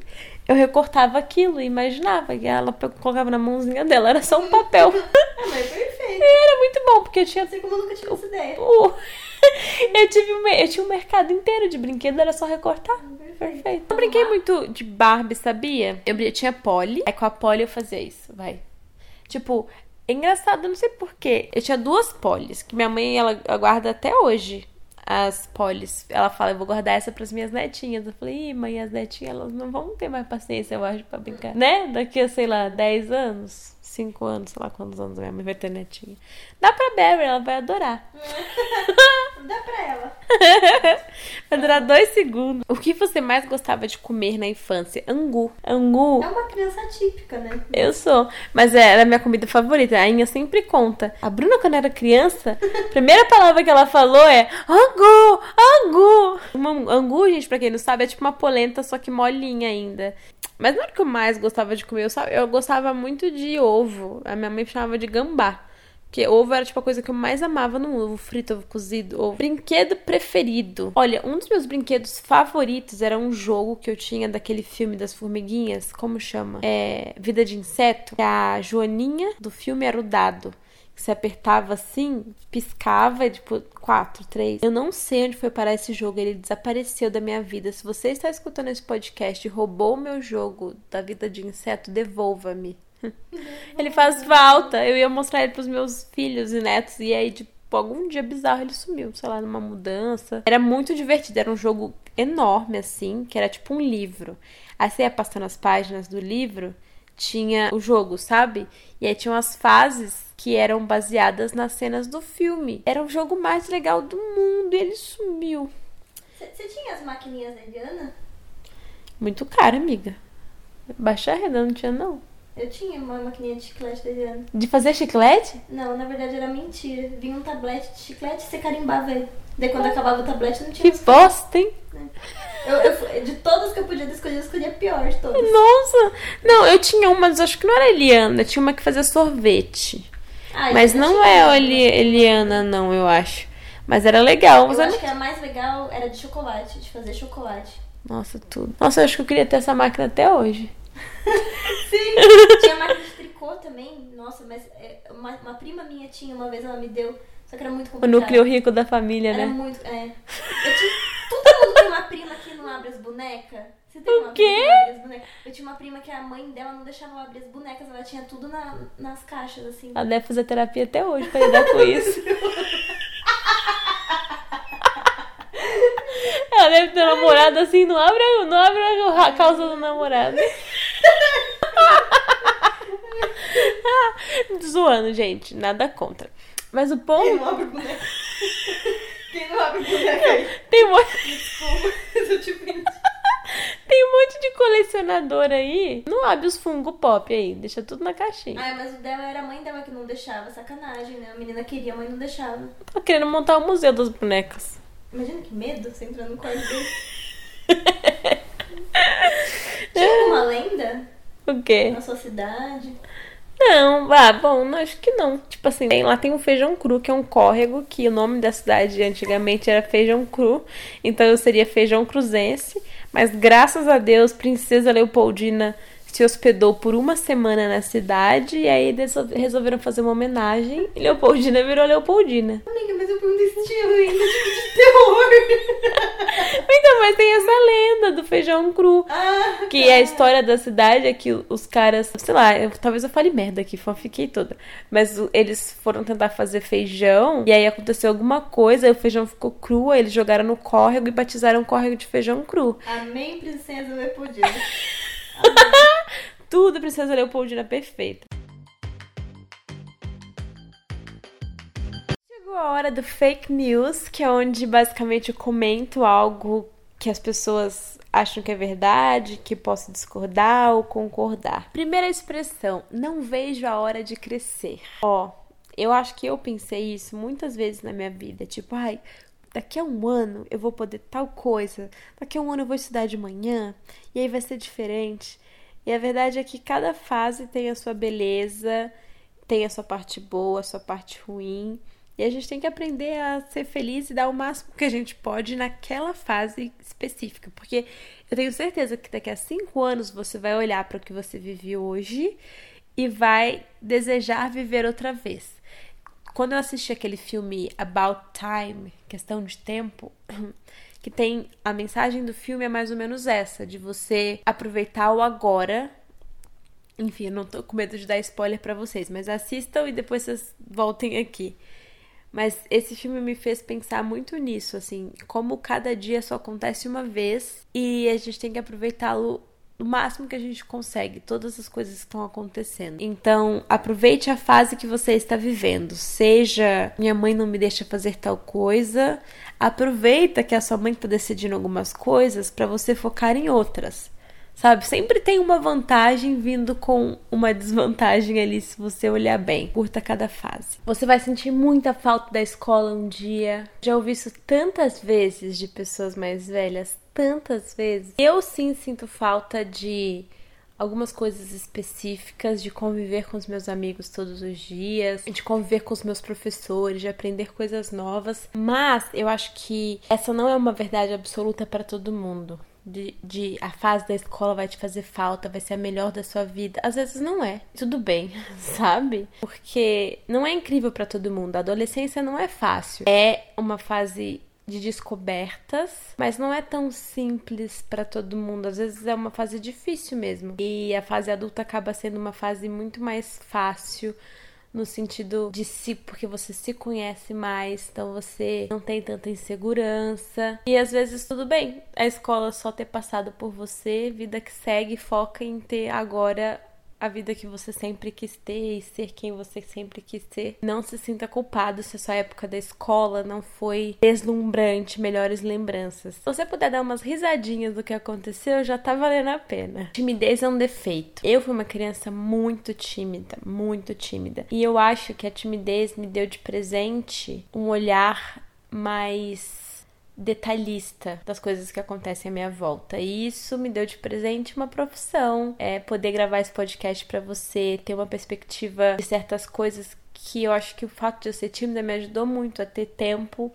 eu recortava aquilo e imaginava que ela colocava na mãozinha dela, era só um papel. [LAUGHS] Ah, mas perfeito. Era muito bom, porque eu tinha. Não sei como eu nunca tive essa ideia. [LAUGHS] Eu, tive um, eu tinha um mercado inteiro de brinquedo, era só recortar. Perfeito. Eu brinquei muito de Barbie, sabia? Eu tinha Polly, aí com a Polly eu fazia isso, vai. Tipo, é engraçado, eu não sei porquê. Eu tinha duas Pollys, que minha mãe, ela guarda até hoje. As Pollys. Ela fala, eu vou guardar essa pras minhas netinhas. Eu falei, Ih, mãe, as netinhas, elas não vão ter mais paciência, eu acho, pra brincar. Né? Daqui a, sei lá, 10 anos, 5 anos, sei lá quantos anos minha mãe vai ter netinha. Dá pra Barry, ela vai adorar. [LAUGHS] Dá pra ela. [LAUGHS] Vai durar dois segundos. O que você mais gostava de comer na infância? Angu. Angu. É uma criança típica, né? Eu sou. Mas é, era a minha comida favorita. A Inha sempre conta. A Bruna, quando era criança, [LAUGHS] a primeira palavra que ela falou é angu, angu. Uma- angu, gente, pra quem não sabe, é tipo uma polenta, só que molinha ainda. Mas não era o que eu mais gostava de comer. Eu, eu gostava muito de ovo. A minha mãe chamava de gambá. Porque ovo era tipo a coisa que eu mais amava no. Ovo frito, ovo cozido, ovo. Brinquedo preferido. Olha, um dos meus brinquedos favoritos era um jogo que eu tinha daquele filme das formiguinhas. Como chama? É. Vida de Inseto. A Joaninha do filme era o dado. Você apertava assim, piscava, e, tipo, quatro, três. Eu não sei onde foi parar esse jogo. Ele desapareceu da minha vida. Se você está escutando esse podcast e roubou o meu jogo da vida de inseto, devolva-me. [LAUGHS] Ele faz falta. Eu ia mostrar ele pros meus filhos e netos. E aí, tipo, algum dia bizarro ele sumiu, sei lá, numa mudança. Era muito divertido. Era um jogo enorme, assim, que era tipo um livro. Aí você ia passando as páginas do livro, tinha o jogo, sabe? E aí tinham as fases que eram baseadas nas cenas do filme. Era o jogo mais legal do mundo e ele sumiu. Você tinha as maquininhas da Eliana? Muito caro, amiga. Baixa renda não tinha, não. Eu tinha uma maquininha de chiclete da Eliana. De fazer chiclete? Não, na verdade era mentira. Vinha um tablete de chiclete e você carimbava ele. Daí quando acabava o tablete não tinha Que bosta, hein? Eu, eu- de todas que eu podia escolher, eu escolhi a pior de todas. Nossa! Não, eu tinha uma, mas acho que não era Eliana. Tinha uma que fazia sorvete. Ah, Mas não é. Eli- Eliana, não, eu acho. Mas era legal. Mas Eu acho não- que a mais legal era de chocolate, de fazer chocolate. Nossa, tudo. Nossa, eu acho que eu queria ter essa máquina até hoje. [LAUGHS] Sim! [LAUGHS] tinha máquina de tricô também. Nossa, mas é, uma, uma prima minha tinha uma vez, ela me deu. Só que era muito O complicado. núcleo rico da família, Era né? muito. É. Eu tinha, todo mundo tem uma prima que não abre as bonecas. Você tem O uma quê? prima que não abre as bonecas? Eu tinha uma prima que a mãe dela não deixava abrir as bonecas, ela tinha tudo na, nas caixas, assim. Ela deve fazer terapia até hoje pra lidar com isso. [LAUGHS] Ela deve ter um namorado assim, não abre, não abre a a calça do namorado. [LAUGHS] [LAUGHS] Zoando, gente, nada contra. Mas o Quem ponto. [LAUGHS] não abre boneca? Quem não abre boneca aí? Tem um monte, Desculpa, [LAUGHS] eu te [LAUGHS] tem um monte de colecionador aí. Não abre os fungo pop aí, deixa tudo na caixinha. Ai, mas o dela era a mãe dela que não deixava, sacanagem, né? A menina queria, a mãe não deixava. Tô querendo montar o museu das bonecas. Imagina que medo você entrar no quarto dele. Tinha alguma lenda O quê? na sua cidade? Não, ah, bom, acho que não. Tipo assim, tem- lá tem um feijão cru, que é um córrego, que o nome da cidade antigamente era Feijão Cru, então eu seria Feijão Cruzense. Mas graças a Deus, Princesa Leopoldina se hospedou por uma semana na cidade, e aí resolveram fazer uma homenagem, e Leopoldina virou Leopoldina. Amiga, mas eu perguntei se tinha tipo de terror. [LAUGHS] Então, mas tem essa lenda do feijão cru. Ah, Que é a história da cidade é que os caras, sei lá, eu- talvez eu fale merda aqui, fiquei toda. Mas eles foram tentar fazer feijão e aí aconteceu alguma coisa, aí o feijão ficou cru, aí eles jogaram no córrego e batizaram o córrego de feijão cru. Amém, princesa Leopoldina. [LAUGHS] [LAUGHS] Tudo Princesa Leopoldina perfeita. Chegou a hora do fake news, que é onde basicamente eu comento algo que as pessoas acham que é verdade, que posso discordar ou concordar. Primeira expressão: não vejo a hora de crescer. Ó, eu acho que eu pensei isso muitas vezes na minha vida, tipo, ai, daqui a um ano eu vou poder tal coisa, daqui a um ano eu vou estudar de manhã e aí vai ser diferente. E a verdade é que cada fase tem a sua beleza, tem a sua parte boa, a sua parte ruim. E a gente tem que aprender a ser feliz e dar o máximo que a gente pode naquela fase específica. Porque eu tenho certeza que daqui a cinco anos você vai olhar para o que você vive hoje e vai desejar viver outra vez. Quando eu assisti aquele filme About Time, Questão de Tempo, [CLEARS THROAT] que tem a mensagem do filme é mais ou menos essa, de você aproveitar o agora. Enfim, eu não tô com medo de dar spoiler pra vocês, mas assistam e depois vocês voltem aqui. Mas esse filme me fez pensar muito nisso, assim, como cada dia só acontece uma vez e a gente tem que aproveitá-lo o máximo que a gente consegue, todas as coisas que estão acontecendo. Então, aproveite a fase que você está vivendo. Seja minha mãe não me deixa fazer tal coisa, aproveita que a sua mãe está decidindo algumas coisas para você focar em outras. Sabe? Sempre tem uma vantagem vindo com uma desvantagem ali, se você olhar bem. Curta cada fase. Você vai sentir muita falta da escola um dia. Já ouvi isso tantas vezes de pessoas mais velhas, tantas vezes. Eu sim sinto falta de algumas coisas específicas, de conviver com os meus amigos todos os dias, de conviver com os meus professores, de aprender coisas novas. Mas eu acho que essa não é uma verdade absoluta para todo mundo de, de, a fase da escola vai te fazer falta, vai ser a melhor da sua vida. Às vezes não é. Tudo bem, [LAUGHS] sabe? Porque não é incrível para todo mundo. A adolescência não é fácil. É uma fase de descobertas, mas não é tão simples para todo mundo. Às vezes é uma fase difícil mesmo. E a fase adulta acaba sendo uma fase muito mais fácil no sentido de si, porque você se conhece mais, então você não tem tanta insegurança. E às vezes tudo bem, a escola só ter passado por você, vida que segue, foca em ter agora a vida que você sempre quis ter e ser quem você sempre quis ser. Não se sinta culpado se a sua época da escola não foi deslumbrante, melhores lembranças. Se você puder dar umas risadinhas do que aconteceu, já tá valendo a pena. Timidez é um defeito. Eu fui uma criança muito tímida, muito tímida. E eu acho que a timidez me deu de presente um olhar mais detalhista das coisas que acontecem à minha volta. E isso me deu de presente uma profissão, é poder gravar esse podcast para você, ter uma perspectiva de certas coisas que eu acho que o fato de eu ser tímida me ajudou muito a ter tempo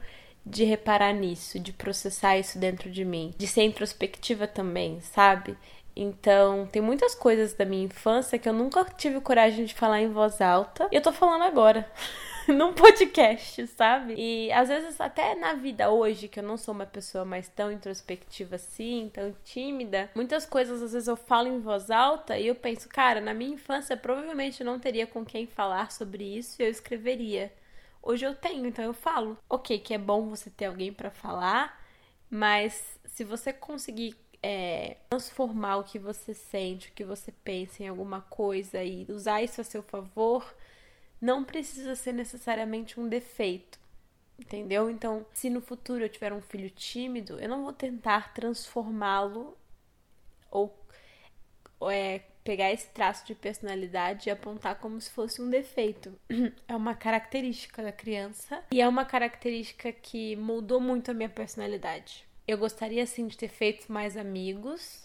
de reparar nisso, de processar isso dentro de mim, de ser introspectiva também, sabe? Então, tem muitas coisas da minha infância que eu nunca tive coragem de falar em voz alta. E eu tô falando agora. [LAUGHS] [LAUGHS] num podcast, sabe? E às vezes até na vida hoje, que eu não sou uma pessoa mais tão introspectiva assim, tão tímida, muitas coisas às vezes eu falo em voz alta e eu penso, cara, na minha infância provavelmente eu não teria com quem falar sobre isso e eu escreveria. Hoje eu tenho, então eu falo. OK, que é bom você ter alguém para falar, mas se você conseguir é, transformar o que você sente, o que você pensa em alguma coisa e usar isso a seu favor, não precisa ser necessariamente um defeito. Entendeu? Então, se no futuro eu tiver um filho tímido, eu não vou tentar transformá-lo ou é, pegar esse traço de personalidade e apontar como se fosse um defeito. [CLEARS THROAT] É uma característica da criança e é uma característica que moldou muito a minha personalidade. Eu gostaria sim de ter feito mais amigos,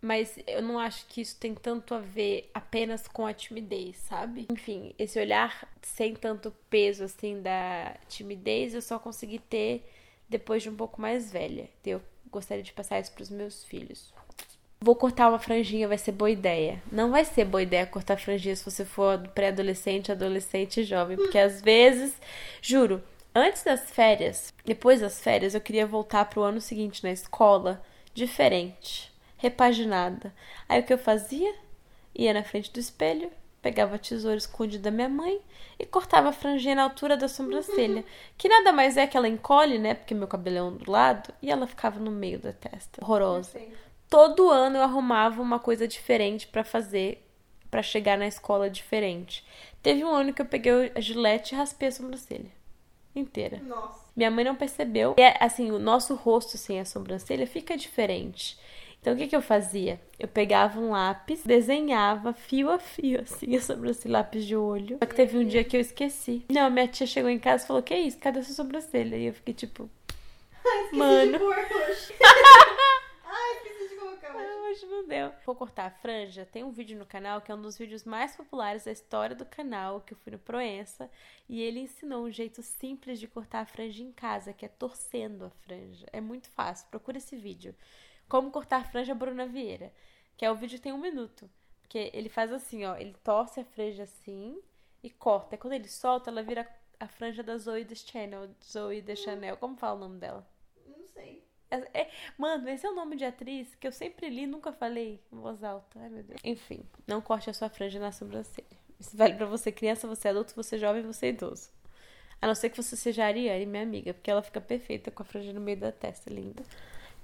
mas eu não acho que isso tem tanto a ver apenas com a timidez, sabe? Enfim, esse olhar sem tanto peso assim da timidez eu só consegui ter depois de um pouco mais velha. Eu gostaria de passar isso para os meus filhos. Vou cortar uma franjinha, vai ser boa ideia. Não vai ser boa ideia cortar franjinha se você for pré-adolescente, adolescente e jovem, porque às vezes, juro, antes das férias, depois das férias, eu queria voltar pro ano seguinte na escola diferente, repaginada. Aí o que eu fazia? Ia na frente do espelho, pegava a tesoura escondida da minha mãe e cortava a franjinha na altura da sobrancelha, que nada mais é que ela encolhe, né? Porque meu cabelo é ondulado, e ela ficava no meio da testa. Horrorosa. Todo ano eu arrumava uma coisa diferente para fazer, para chegar na escola diferente. Teve um ano que eu peguei a gilete e raspei a sobrancelha inteira. Nossa. Minha mãe não percebeu. E, assim, o nosso rosto sem a sobrancelha fica diferente. Então, o que, que eu fazia? Eu pegava um lápis, desenhava fio a fio, [LAUGHS] assim, a sobrancelha, lápis de olho. Só que teve um dia que eu esqueci. Não, minha tia chegou em casa e falou: Que isso? Cadê a sua sobrancelha? E eu fiquei tipo. Ai, Mano. de hoje. [LAUGHS] Ai, esqueci de colocar. Ah, hoje não deu. Vou cortar a franja. Tem um vídeo no canal que é um dos vídeos mais populares da história do canal, que eu fui no Proença. E ele ensinou um jeito simples de cortar a franja em casa, que é torcendo a franja. É muito fácil. Procura esse vídeo. Como cortar a franja Bruna Vieira. Que é o vídeo que tem um minuto. Porque ele faz assim, ó. Ele torce a franja assim e corta. E quando ele solta, ela vira a franja da Zoe The Channel. Zoe The Chanel. Como fala o nome dela? Não sei. É- é- mano, esse é o nome de atriz que eu sempre li nunca falei em voz alta. Ai, meu Deus. Enfim, não corte a sua franja na sobrancelha. Isso vale pra você criança, você adulto, você jovem, você idoso. A não ser que você seja a Ariane, minha amiga, porque ela fica perfeita com a franja no meio da testa, linda.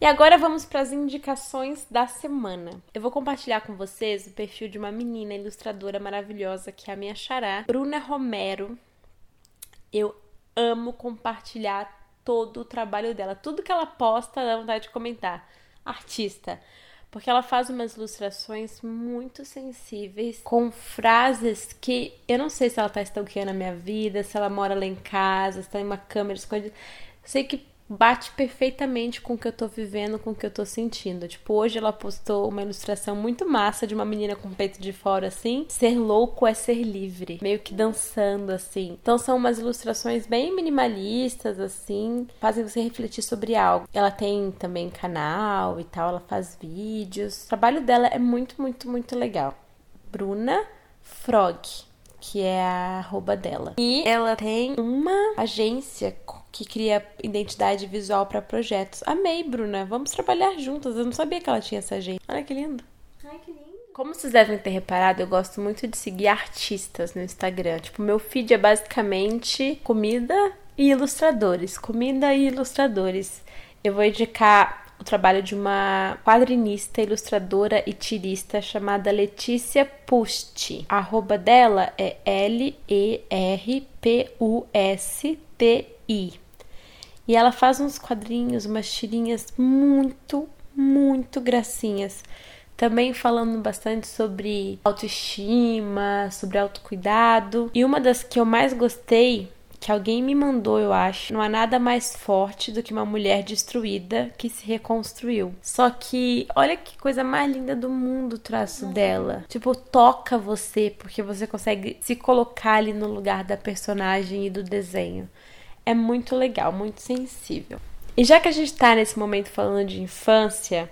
E agora vamos para as indicações da semana. Eu vou compartilhar com vocês o perfil de uma menina ilustradora maravilhosa que é a minha xará, Bruna Romero. Eu amo compartilhar todo o trabalho dela. Tudo que ela posta dá vontade de comentar. Artista. Porque ela faz umas ilustrações muito sensíveis, com frases que eu não sei se ela tá stalkeando a minha vida, se ela mora lá em casa, se tá em uma câmera escondida. Sei que bate perfeitamente com o que eu tô vivendo, com o que eu tô sentindo. Tipo, hoje ela postou uma ilustração muito massa de uma menina com o peito de fora assim. Ser louco é ser livre, meio que dançando assim. Então são umas ilustrações bem minimalistas assim, fazem você refletir sobre algo. Ela tem também canal e tal, ela faz vídeos. O trabalho dela é muito, muito, muito legal. Bruna Frog que é a arroba dela. E ela tem uma agência que cria identidade visual para projetos. Amei, Bruna. Vamos trabalhar juntas. Eu não sabia que ela tinha essa agência. Olha que lindo. Ai, que lindo. Como vocês devem ter reparado, eu gosto muito de seguir artistas no Instagram. Tipo, meu feed é basicamente comida e ilustradores. Comida e ilustradores. Eu vou indicar o trabalho de uma quadrinista, ilustradora e tirista chamada Letícia Pusti. A arroba dela é L-E-R-P-U-S-T-I. E ela faz uns quadrinhos, umas tirinhas muito, muito gracinhas. Também falando bastante sobre autoestima, sobre autocuidado. E uma das que eu mais gostei que alguém me mandou, eu acho. Não há nada mais forte do que uma mulher destruída que se reconstruiu. Só que olha que coisa mais linda do mundo o traço dela. Tipo, toca você porque você consegue se colocar ali no lugar da personagem e do desenho. É muito legal, muito sensível. E já que a gente tá nesse momento falando de infância,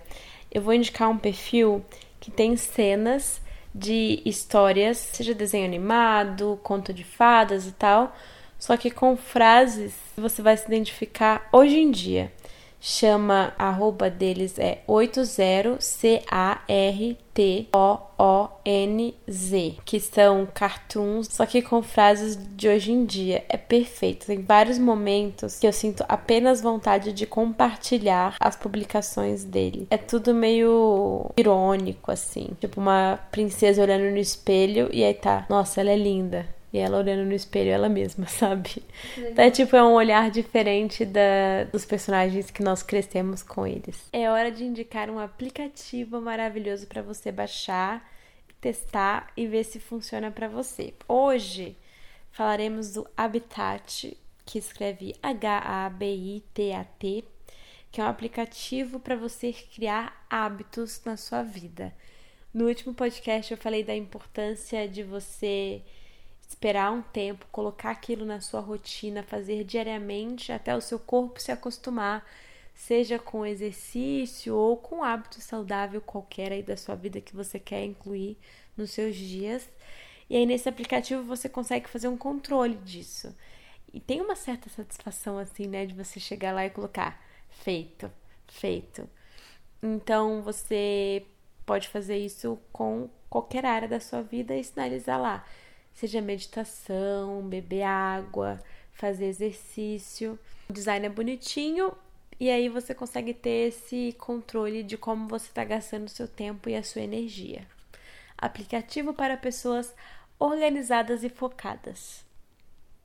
eu vou indicar um perfil que tem cenas de histórias, seja desenho animado, conto de fadas e tal, só que com frases você vai se identificar hoje em dia. Chama, a arroba deles é 80CARTOONZ, que são cartoons, só que com frases de hoje em dia. É perfeito. Tem vários momentos que eu sinto apenas vontade de compartilhar as publicações dele. É tudo meio irônico, assim. Tipo uma princesa olhando no espelho e aí tá, nossa, ela é linda. E ela olhando no espelho ela mesma, [LAUGHS] sabe? Então, é tipo, é um olhar diferente da, dos personagens que nós crescemos com eles. É hora de indicar um aplicativo maravilhoso para você baixar, testar e ver se funciona para você. Hoje falaremos do Habitat, que escreve H-A-B-I-T-A-T, que é um aplicativo para você criar hábitos na sua vida. No último podcast eu falei da importância de você esperar um tempo, colocar aquilo na sua rotina, fazer diariamente até o seu corpo se acostumar, seja com exercício ou com hábito saudável qualquer aí da sua vida que você quer incluir nos seus dias. E aí nesse aplicativo você consegue fazer um controle disso. E tem uma certa satisfação assim, né, de você chegar lá e colocar feito, feito. Então você pode fazer isso com qualquer área da sua vida e sinalizar lá seja meditação, beber água, fazer exercício. O design é bonitinho e aí você consegue ter esse controle de como você está gastando seu tempo e a sua energia. Aplicativo para pessoas organizadas e focadas.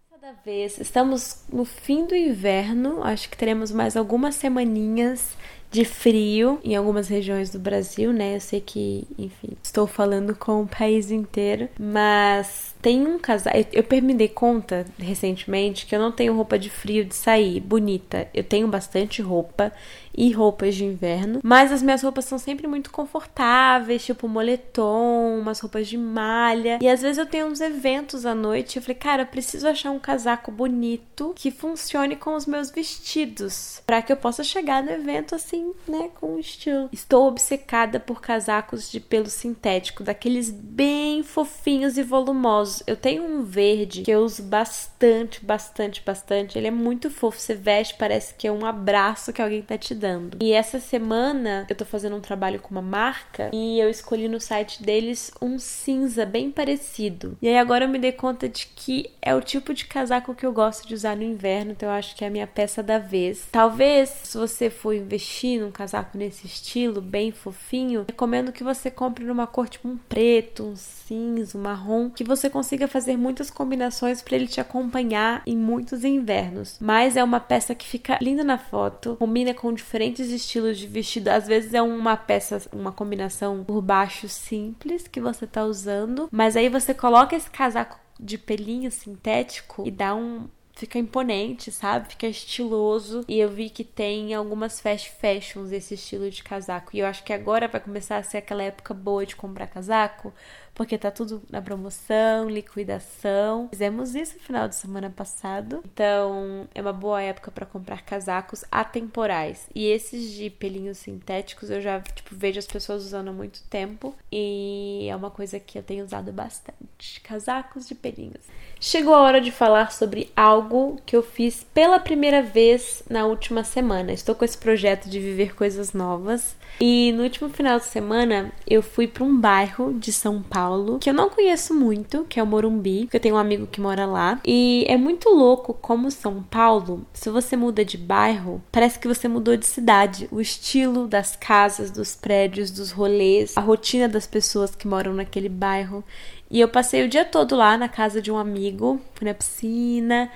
Cada vez estamos no fim do inverno, acho que teremos mais algumas semaninhas de frio em algumas regiões do Brasil, né? Eu sei que, enfim, estou falando com o país inteiro, mas tem um casal. Eu, eu me dei conta recentemente que eu não tenho roupa de frio de sair bonita. Eu tenho bastante roupa e roupas de inverno, mas as minhas roupas são sempre muito confortáveis, tipo moletom, umas roupas de malha. E às vezes eu tenho uns eventos à noite e eu falei, cara, eu preciso achar um casaco bonito que funcione com os meus vestidos, para que eu possa chegar no evento assim, né, com estilo. Estou obcecada por casacos de pelo sintético, daqueles bem fofinhos e volumosos. Eu tenho um verde que eu uso bastante, bastante, bastante. Ele é muito fofo, você veste, parece que é um abraço que alguém tá te dando. E essa semana eu tô fazendo um trabalho com uma marca e eu escolhi no site deles um cinza bem parecido. E aí agora eu me dei conta de que é o tipo de casaco que eu gosto de usar no inverno, então eu acho que é a minha peça da vez. Talvez, se você for investir num casaco nesse estilo, bem fofinho, recomendo que você compre numa cor tipo um preto, um cinza, um marrom, que você consiga fazer muitas combinações para ele te acompanhar em muitos invernos. Mas é uma peça que fica linda na foto, combina com diferentes estilos de vestido. Às vezes é uma peça, uma combinação por baixo simples que você tá usando, mas aí você coloca esse casaco de pelinho sintético e dá um fica imponente, sabe? Fica estiloso. E eu vi que tem algumas fast fashions esse estilo de casaco. E eu acho que agora vai começar a ser aquela época boa de comprar casaco, porque tá tudo na promoção, liquidação. Fizemos isso no final de semana passado. Então, é uma boa época para comprar casacos atemporais. E esses de pelinhos sintéticos eu já, tipo, vejo as pessoas usando há muito tempo e é uma coisa que eu tenho usado bastante. Casacos de pelinhos. Chegou a hora de falar sobre algo que eu fiz pela primeira vez na última semana. Estou com esse projeto de viver coisas novas e no último final de semana eu fui para um bairro de São Paulo que eu não conheço muito, que é o Morumbi, que eu tenho um amigo que mora lá. E é muito louco como São Paulo, se você muda de bairro, parece que você mudou de cidade. O estilo das casas, dos prédios, dos rolês, a rotina das pessoas que moram naquele bairro. E eu passei o dia todo lá na casa de um amigo, fui na piscina,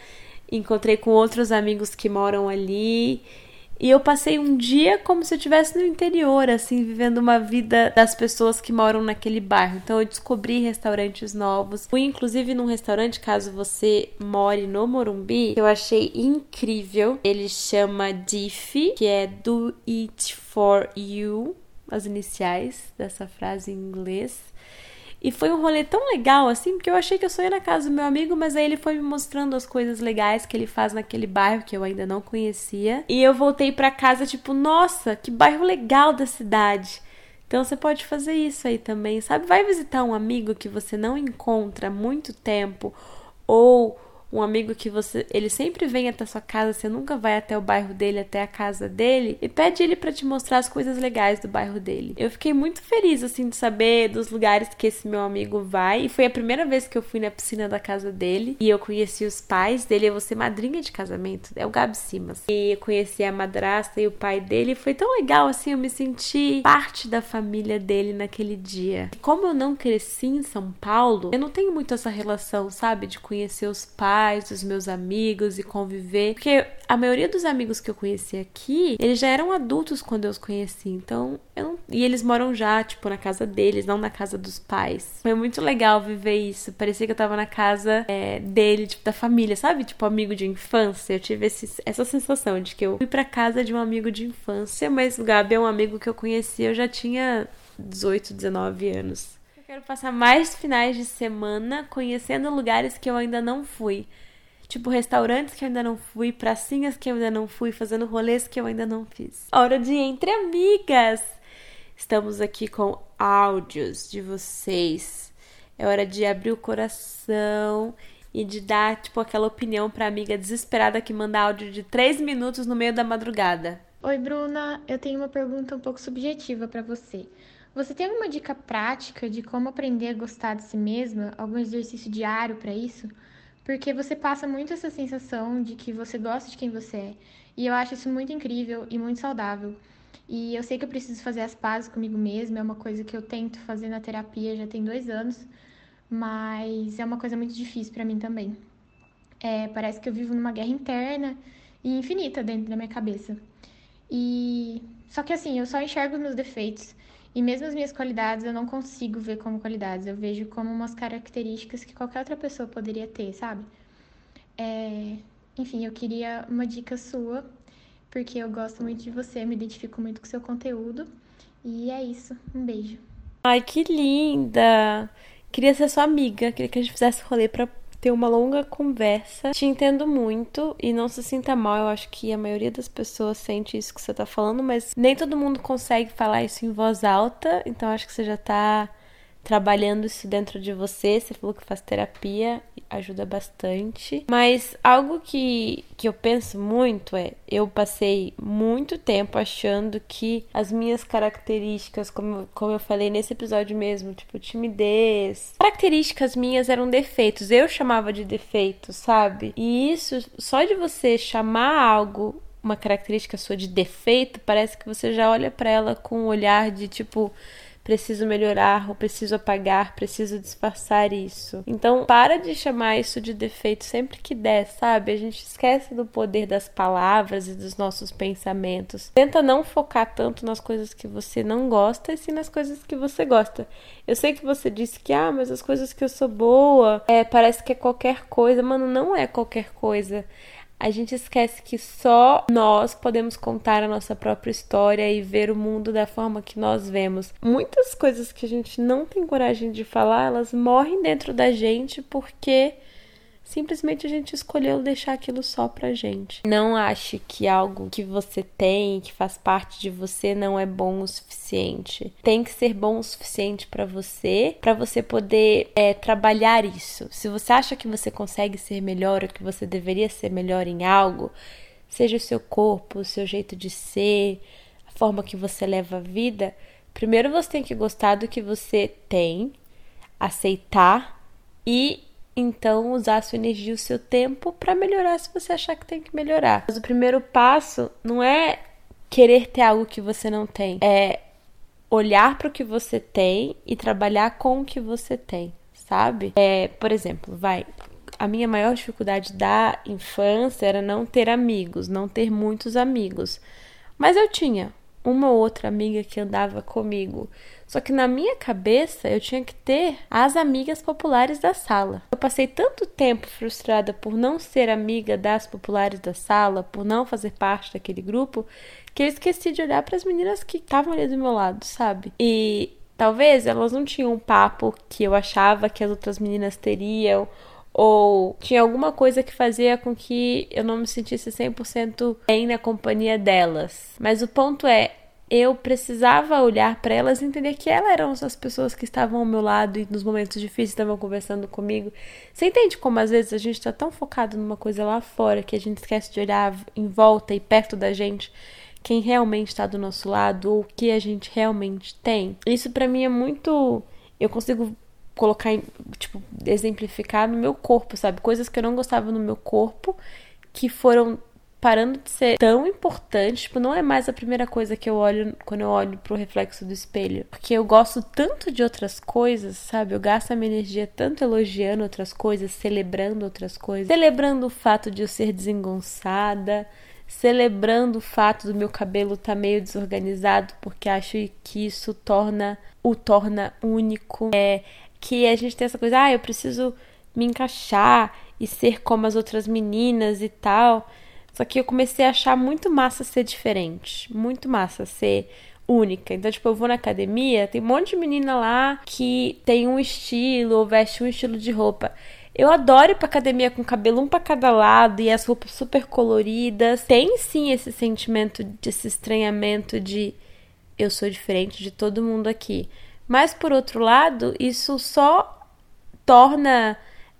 encontrei com outros amigos que moram ali. E eu passei um dia como se eu estivesse no interior, assim, vivendo uma vida das pessoas que moram naquele bairro. Então eu descobri restaurantes novos. Fui inclusive num restaurante, caso você more no Morumbi, que eu achei incrível. Ele chama Diffy, que é Do It For You, as iniciais dessa frase em inglês. E foi um rolê tão legal assim, porque eu achei que eu só ia na casa do meu amigo, mas aí ele foi me mostrando as coisas legais que ele faz naquele bairro que eu ainda não conhecia. E eu voltei para casa tipo, nossa, que bairro legal da cidade. Então você pode fazer isso aí também, sabe? Vai visitar um amigo que você não encontra há muito tempo ou um amigo que você, ele sempre vem até sua casa, você nunca vai até o bairro dele, até a casa dele, e pede ele para te mostrar as coisas legais do bairro dele. Eu fiquei muito feliz assim de saber dos lugares que esse meu amigo vai, e foi a primeira vez que eu fui na piscina da casa dele, e eu conheci os pais dele, eu vou ser madrinha de casamento, é o Gabi Simas. E eu conheci a madrasta e o pai dele, foi tão legal assim, eu me senti parte da família dele naquele dia. E como eu não cresci em São Paulo, eu não tenho muito essa relação, sabe, de conhecer os pais pais, os meus amigos e conviver. Porque a maioria dos amigos que eu conheci aqui, eles já eram adultos quando eu os conheci. Então, eu não... E eles moram já, tipo, na casa deles, não na casa dos pais. Foi muito legal viver isso. Parecia que eu tava na casa é, dele, tipo, da família, sabe? Tipo, amigo de infância. Eu tive esse, essa sensação de que eu fui pra casa de um amigo de infância, mas o Gabi é um amigo que eu conheci, eu já tinha 18, 19 anos quero passar mais finais de semana conhecendo lugares que eu ainda não fui. Tipo, restaurantes que eu ainda não fui, pracinhas que eu ainda não fui, fazendo rolês que eu ainda não fiz. Hora de Entre Amigas! Estamos aqui com áudios de vocês. É hora de abrir o coração e de dar, tipo, aquela opinião pra amiga desesperada que manda áudio de 3 minutos no meio da madrugada. Oi, Bruna. Eu tenho uma pergunta um pouco subjetiva para você. Você tem alguma dica prática de como aprender a gostar de si mesma? Algum exercício diário para isso? Porque você passa muito essa sensação de que você gosta de quem você é. E eu acho isso muito incrível e muito saudável. E eu sei que eu preciso fazer as pazes comigo mesma, é uma coisa que eu tento fazer na terapia já tem dois anos, mas é uma coisa muito difícil para mim também. É, parece que eu vivo numa guerra interna e infinita dentro da minha cabeça. E só que assim, eu só enxergo os meus defeitos e mesmo as minhas qualidades eu não consigo ver como qualidades, eu vejo como umas características que qualquer outra pessoa poderia ter, sabe? É... Enfim, eu queria uma dica sua, porque eu gosto muito de você, me identifico muito com seu conteúdo. E é isso. Um beijo. Ai, que linda! Queria ser sua amiga, queria que a gente fizesse rolê pra ter uma longa conversa. Te entendo muito e não se sinta mal. Eu acho que a maioria das pessoas sente isso que você tá falando, mas nem todo mundo consegue falar isso em voz alta. Então acho que você já tá trabalhando isso dentro de você. Você falou que faz terapia, ajuda bastante. Mas algo que, que eu penso muito é: eu passei muito tempo achando que as minhas características, como, como eu falei nesse episódio mesmo, tipo timidez, características minhas eram defeitos. Eu chamava de defeitos, sabe? E isso, só de você chamar algo uma característica sua de defeito, parece que você já olha para ela com um olhar de tipo preciso melhorar ou preciso apagar, preciso disfarçar isso. Então, para de chamar isso de defeito sempre que der, sabe? A gente esquece do poder das palavras e dos nossos pensamentos. Tenta não focar tanto nas coisas que você não gosta e sim nas coisas que você gosta. Eu sei que você disse que, ah, mas as coisas que eu sou boa, é, parece que é qualquer coisa. Mano, não é qualquer coisa a gente esquece que só nós podemos contar a nossa própria história e ver o mundo da forma que nós vemos. Muitas coisas que a gente não tem coragem de falar, elas morrem dentro da gente porque Simplesmente a gente escolheu deixar aquilo só pra gente. Não ache que algo que você tem, que faz parte de você, não é bom o suficiente. Tem que ser bom o suficiente para você, para você poder é, trabalhar isso. Se você acha que você consegue ser melhor ou que você deveria ser melhor em algo, seja o seu corpo, o seu jeito de ser, a forma que você leva a vida, primeiro você tem que gostar do que você tem, aceitar e então usar a sua energia, o seu tempo para melhorar se você achar que tem que melhorar. Mas o primeiro passo não é querer ter algo que você não tem, é olhar para o que você tem e trabalhar com o que você tem, sabe? É, por exemplo, vai, a minha maior dificuldade da infância era não ter amigos, não ter muitos amigos. Mas eu tinha uma ou outra amiga que andava comigo. Só que na minha cabeça eu tinha que ter as amigas populares da sala. Eu passei tanto tempo frustrada por não ser amiga das populares da sala, por não fazer parte daquele grupo, que eu esqueci de olhar para as meninas que estavam ali do meu lado, sabe? E talvez elas não tinham um papo que eu achava que as outras meninas teriam ou tinha alguma coisa que fazia com que eu não me sentisse 100% bem na companhia delas. Mas o ponto é, eu precisava olhar para elas e entender que elas eram as pessoas que estavam ao meu lado e nos momentos difíceis estavam conversando comigo. Você entende como às vezes a gente está tão focado numa coisa lá fora que a gente esquece de olhar em volta e perto da gente quem realmente está do nosso lado ou o que a gente realmente tem? Isso para mim é muito. Eu consigo colocar, tipo, exemplificar no meu corpo, sabe? Coisas que eu não gostava no meu corpo que foram parando de ser tão importante, tipo, não é mais a primeira coisa que eu olho quando eu olho pro reflexo do espelho. Porque eu gosto tanto de outras coisas, sabe? Eu gasto a minha energia tanto elogiando outras coisas, celebrando outras coisas, celebrando o fato de eu ser desengonçada, celebrando o fato do meu cabelo estar tá meio desorganizado, porque acho que isso torna o torna único. É que a gente tem essa coisa, ah, eu preciso me encaixar e ser como as outras meninas e tal. Só que eu comecei a achar muito massa ser diferente, muito massa ser única. Então, tipo, eu vou na academia, tem um monte de menina lá que tem um estilo ou veste um estilo de roupa. Eu adoro ir pra academia com cabelo um pra cada lado e as roupas super coloridas. Tem sim esse sentimento, desse estranhamento de eu sou diferente de todo mundo aqui. Mas por outro lado, isso só torna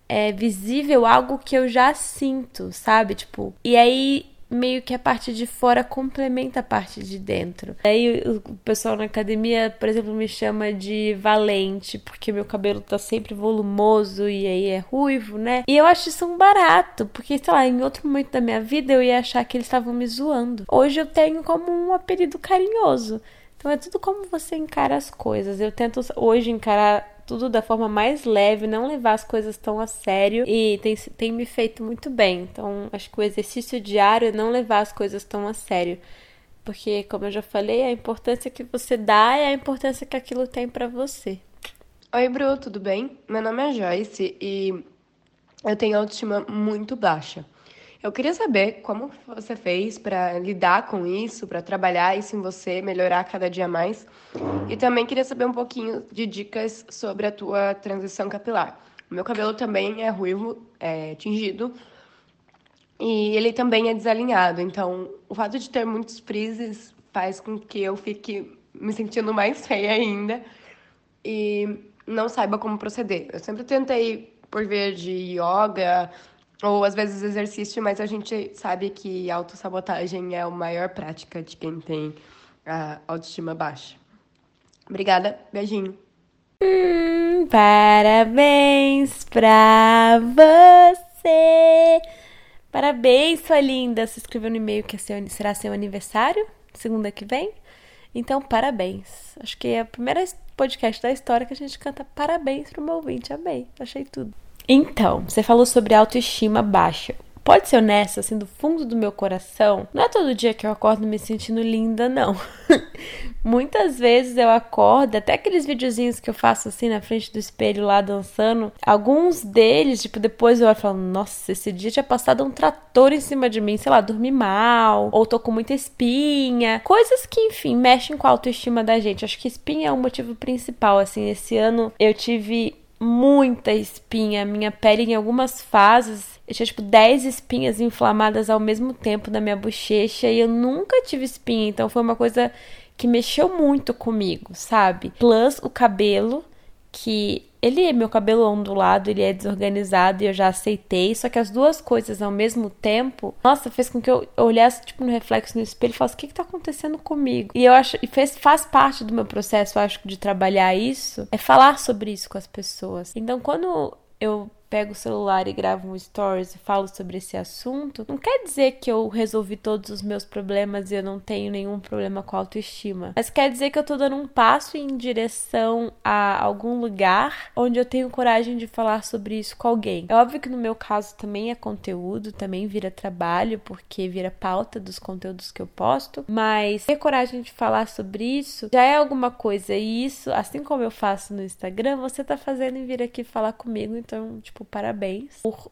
é, visível algo que eu já sinto, sabe? Tipo, e aí meio que a parte de fora complementa a parte de dentro. Aí o pessoal na academia, por exemplo, me chama de valente, porque meu cabelo tá sempre volumoso e aí é ruivo, né? E eu acho isso um barato, porque, sei lá, em outro momento da minha vida eu ia achar que eles estavam me zoando. Hoje eu tenho como um apelido carinhoso. Então é tudo como você encara as coisas. Eu tento hoje encarar tudo da forma mais leve, não levar as coisas tão a sério e tem, tem me feito muito bem. Então, acho que o exercício diário é não levar as coisas tão a sério. Porque, como eu já falei, a importância que você dá é a importância que aquilo tem para você. Oi, Bru, tudo bem? Meu nome é Joyce e eu tenho autoestima muito baixa. Eu queria saber como você fez para lidar com isso, para trabalhar isso em você, melhorar cada dia mais. E também queria saber um pouquinho de dicas sobre a tua transição capilar. O meu cabelo também é ruivo, é tingido, e ele também é desalinhado. Então, o fato de ter muitos frises faz com que eu fique me sentindo mais feia ainda e não saiba como proceder. Eu sempre tentei por via de yoga, ou às vezes exercício, mas a gente sabe que autossabotagem é a maior prática de quem tem a autoestima baixa. Obrigada, beijinho. Hum, parabéns pra você! Parabéns, sua linda! Se inscreveu no e-mail que é será seu aniversário, segunda que vem. Então, parabéns. Acho que é o primeiro podcast da história que a gente canta parabéns pro meu ouvinte. Amei, achei tudo. Então, você falou sobre autoestima baixa. Pode ser honesta, assim, do fundo do meu coração, não é todo dia que eu acordo me sentindo linda, não. [LAUGHS] Muitas vezes eu acordo, até aqueles videozinhos que eu faço assim na frente do espelho lá dançando, alguns deles, tipo, depois eu olho e falo, nossa, esse dia tinha passado um trator em cima de mim, sei lá, dormi mal, ou tô com muita espinha, coisas que, enfim, mexem com a autoestima da gente. Acho que espinha é o motivo principal, assim, esse ano eu tive muita espinha. Minha pele, em algumas fases, eu tinha tipo 10 espinhas inflamadas ao mesmo tempo na minha bochecha e eu nunca tive espinha, então foi uma coisa que mexeu muito comigo, sabe? Plus o cabelo, que ele é meu cabelo ondulado, ele é desorganizado e eu já aceitei. Só que as duas coisas ao mesmo tempo, nossa, fez com que eu olhasse tipo no reflexo no espelho e falasse: o que, que tá acontecendo comigo? E eu acho, e fez, faz parte do meu processo, eu acho, de trabalhar isso, é falar sobre isso com as pessoas. Então, quando eu pego o celular e gravo um stories e falo sobre esse assunto, não quer dizer que eu resolvi todos os meus problemas e eu não tenho nenhum problema com autoestima. Mas quer dizer que eu tô dando um passo em direção a algum lugar onde eu tenho coragem de falar sobre isso com alguém. É óbvio que no meu caso também é conteúdo, também vira trabalho, porque vira pauta dos conteúdos que eu posto, mas ter coragem de falar sobre isso já é alguma coisa. E isso, assim como eu faço no Instagram, você tá fazendo em vir aqui falar comigo, então, tipo, tipo, parabéns por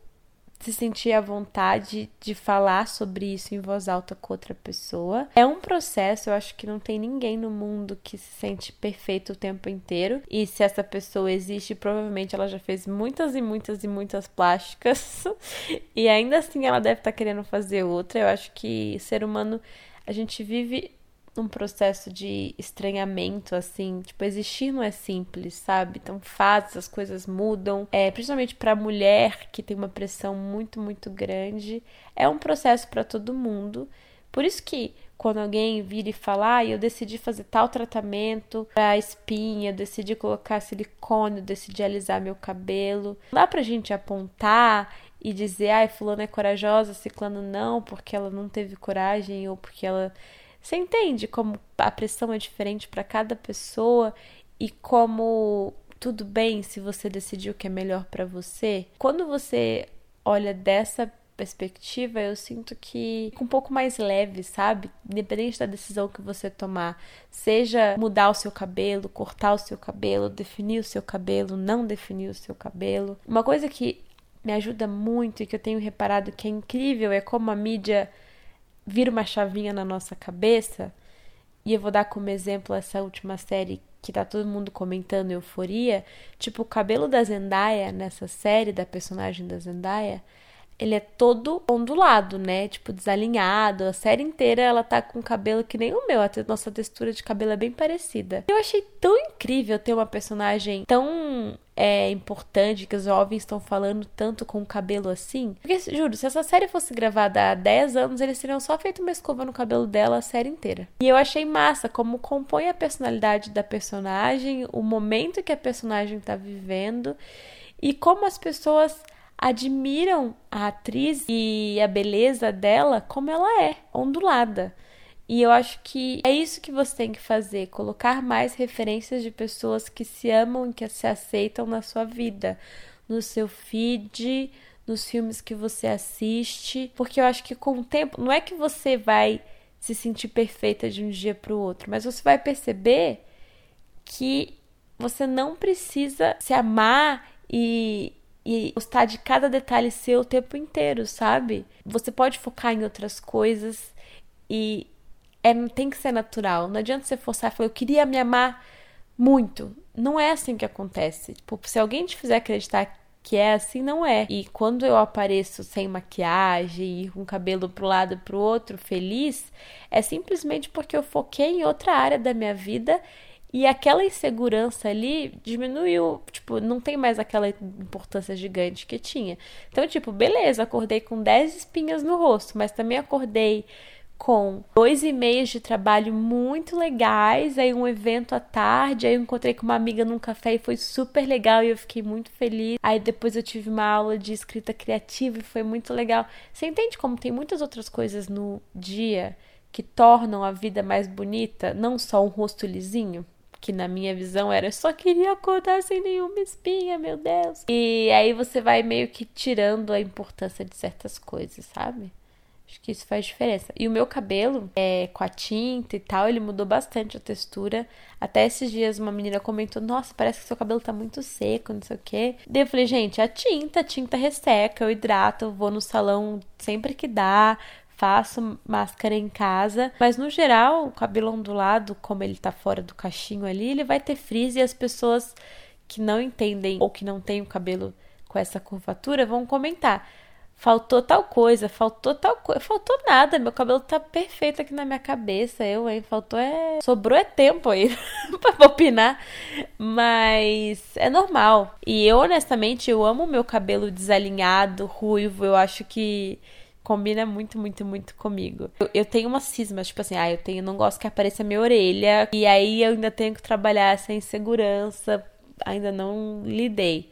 se sentir à vontade de falar sobre isso em voz alta com outra pessoa. É um processo, eu acho que não tem ninguém no mundo que se sente perfeito o tempo inteiro. E se essa pessoa existe, provavelmente ela já fez muitas e muitas e muitas plásticas. [LAUGHS] e ainda assim ela deve estar tá querendo fazer outra. Eu acho que ser humano, a gente vive num processo de estranhamento, assim. Tipo, existir não é simples, sabe? Então, fases, as coisas mudam. É, principalmente pra mulher que tem uma pressão muito, muito grande. É um processo para todo mundo. Por isso que quando alguém vira e fala, ah, eu decidi fazer tal tratamento pra espinha, decidi colocar silicone, decidi alisar meu cabelo. Não dá pra gente apontar e dizer, ai, fulano é corajosa, ciclano não, porque ela não teve coragem ou porque ela você entende como a pressão é diferente para cada pessoa e como tudo bem se você decidir o que é melhor para você? Quando você olha dessa perspectiva, eu sinto que fica um pouco mais leve, sabe? Independente da decisão que você tomar, seja mudar o seu cabelo, cortar o seu cabelo, definir o seu cabelo, não definir o seu cabelo. Uma coisa que me ajuda muito e que eu tenho reparado que é incrível é como a mídia vira uma chavinha na nossa cabeça. E eu vou dar como exemplo essa última série que tá todo mundo comentando Euforia, tipo o cabelo da Zendaya nessa série da personagem da Zendaya ele é todo ondulado, né? Tipo, desalinhado. A série inteira ela tá com cabelo que nem o meu. A nossa textura de cabelo é bem parecida. Eu achei tão incrível ter uma personagem tão é, importante que os jovens estão falando tanto com o cabelo assim. Porque, juro, se essa série fosse gravada há 10 anos, eles teriam só feito uma escova no cabelo dela a série inteira. E eu achei massa como compõe a personalidade da personagem, o momento que a personagem tá vivendo e como as pessoas admiram a atriz e a beleza dela como ela é, ondulada. E eu acho que é isso que você tem que fazer, colocar mais referências de pessoas que se amam e que se aceitam na sua vida, no seu feed, nos filmes que você assiste, porque eu acho que com o tempo, não é que você vai se sentir perfeita de um dia para o outro, mas você vai perceber que você não precisa se amar e e gostar de cada detalhe seu o tempo inteiro, sabe? Você pode focar em outras coisas e é, tem que ser natural. Não adianta você forçar e falar, eu queria me amar muito. Não é assim que acontece. Tipo, se alguém te fizer acreditar que é assim, não é. E quando eu apareço sem maquiagem e com cabelo pro lado e pro outro, feliz, é simplesmente porque eu foquei em outra área da minha vida e aquela insegurança ali diminuiu, tipo, não tem mais aquela importância gigante que tinha. Então, tipo, beleza, acordei com 10 espinhas no rosto, mas também acordei com dois e meios de trabalho muito legais, aí um evento à tarde, aí eu encontrei com uma amiga num café e foi super legal e eu fiquei muito feliz. Aí depois eu tive uma aula de escrita criativa e foi muito legal. Você entende como tem muitas outras coisas no dia que tornam a vida mais bonita, não só um rosto lisinho? Que na minha visão era só queria acordar sem nenhuma espinha, meu Deus. E aí você vai meio que tirando a importância de certas coisas, sabe? Acho que isso faz diferença. E o meu cabelo, é, com a tinta e tal, ele mudou bastante a textura. Até esses dias uma menina comentou: Nossa, parece que seu cabelo tá muito seco, não sei o quê. Daí eu falei: Gente, a tinta, a tinta resseca, eu hidrato, vou no salão sempre que dá, faço máscara em casa, mas no geral, o cabelo ondulado, como ele tá fora do cachinho ali, ele vai ter frizz e as pessoas que não entendem ou que não têm o cabelo com essa curvatura vão comentar. Faltou tal coisa, faltou tal coisa, faltou nada, meu cabelo tá perfeito aqui na minha cabeça, eu, hein, faltou é, sobrou é tempo aí [LAUGHS] pra opinar, mas é normal. E eu, honestamente, eu amo meu cabelo desalinhado, ruivo, eu acho que combina muito, muito, muito comigo. Eu, eu tenho uma cisma, tipo assim, ah, eu tenho, não gosto que apareça minha orelha, e aí eu ainda tenho que trabalhar essa insegurança, ainda não lidei.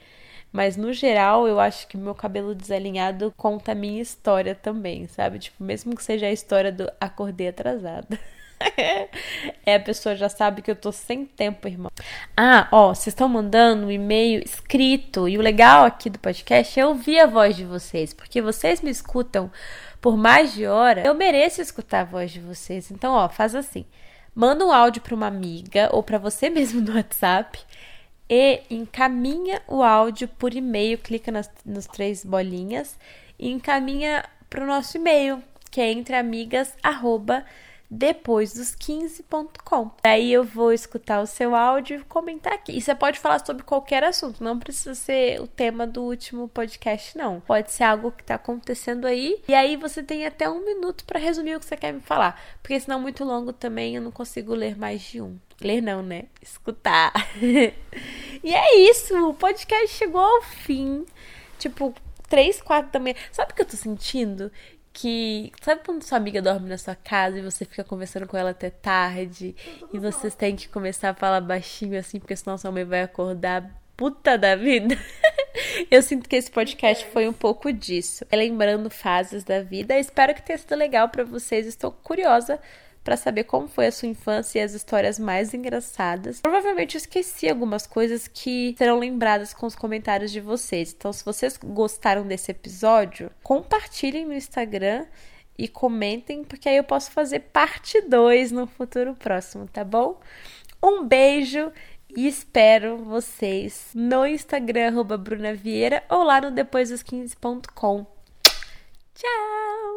Mas no geral, eu acho que meu cabelo desalinhado conta a minha história também, sabe? Tipo, mesmo que seja a história do acordei atrasada. [LAUGHS] [LAUGHS] é, a pessoa já sabe que eu tô sem tempo, irmão. Ah, ó, vocês estão mandando um e-mail escrito. E o legal aqui do podcast é ouvir a voz de vocês, porque vocês me escutam por mais de hora. Eu mereço escutar a voz de vocês. Então, ó, faz assim. Manda um áudio para uma amiga ou para você [LAUGHS] mesmo no WhatsApp e encaminha o áudio por e-mail, clica nas, nas três bolinhas e encaminha para o nosso e-mail, que é entreamigas@ depois dos 15.com. Daí eu vou escutar o seu áudio e comentar aqui. E você pode falar sobre qualquer assunto, não precisa ser o tema do último podcast, não. Pode ser algo que tá acontecendo aí. E aí você tem até um minuto para resumir o que você quer me falar. Porque senão, muito longo também, eu não consigo ler mais de um. Ler não, né? Escutar. [LAUGHS] e é isso, o podcast chegou ao fim. Tipo, três, quatro manhã. Sabe o que eu tô sentindo? Que. Sabe quando sua amiga dorme na sua casa e você fica conversando com ela até tarde e vocês têm que começar a falar baixinho assim, porque senão sua mãe vai acordar puta da vida? [LAUGHS] Eu sinto que esse podcast foi um pouco disso. Lembrando fases da vida. Espero que tenha sido legal para vocês. Estou curiosa para saber como foi a sua infância e as histórias mais engraçadas. Provavelmente eu esqueci algumas coisas que serão lembradas com os comentários de vocês. Então, se vocês gostaram desse episódio, compartilhem no Instagram e comentem, porque aí eu posso fazer parte 2 no futuro próximo, tá bom? Um beijo e espero vocês no Instagram, arroba Bruna Vieira, ou lá no depois dos 15.com. Tchau!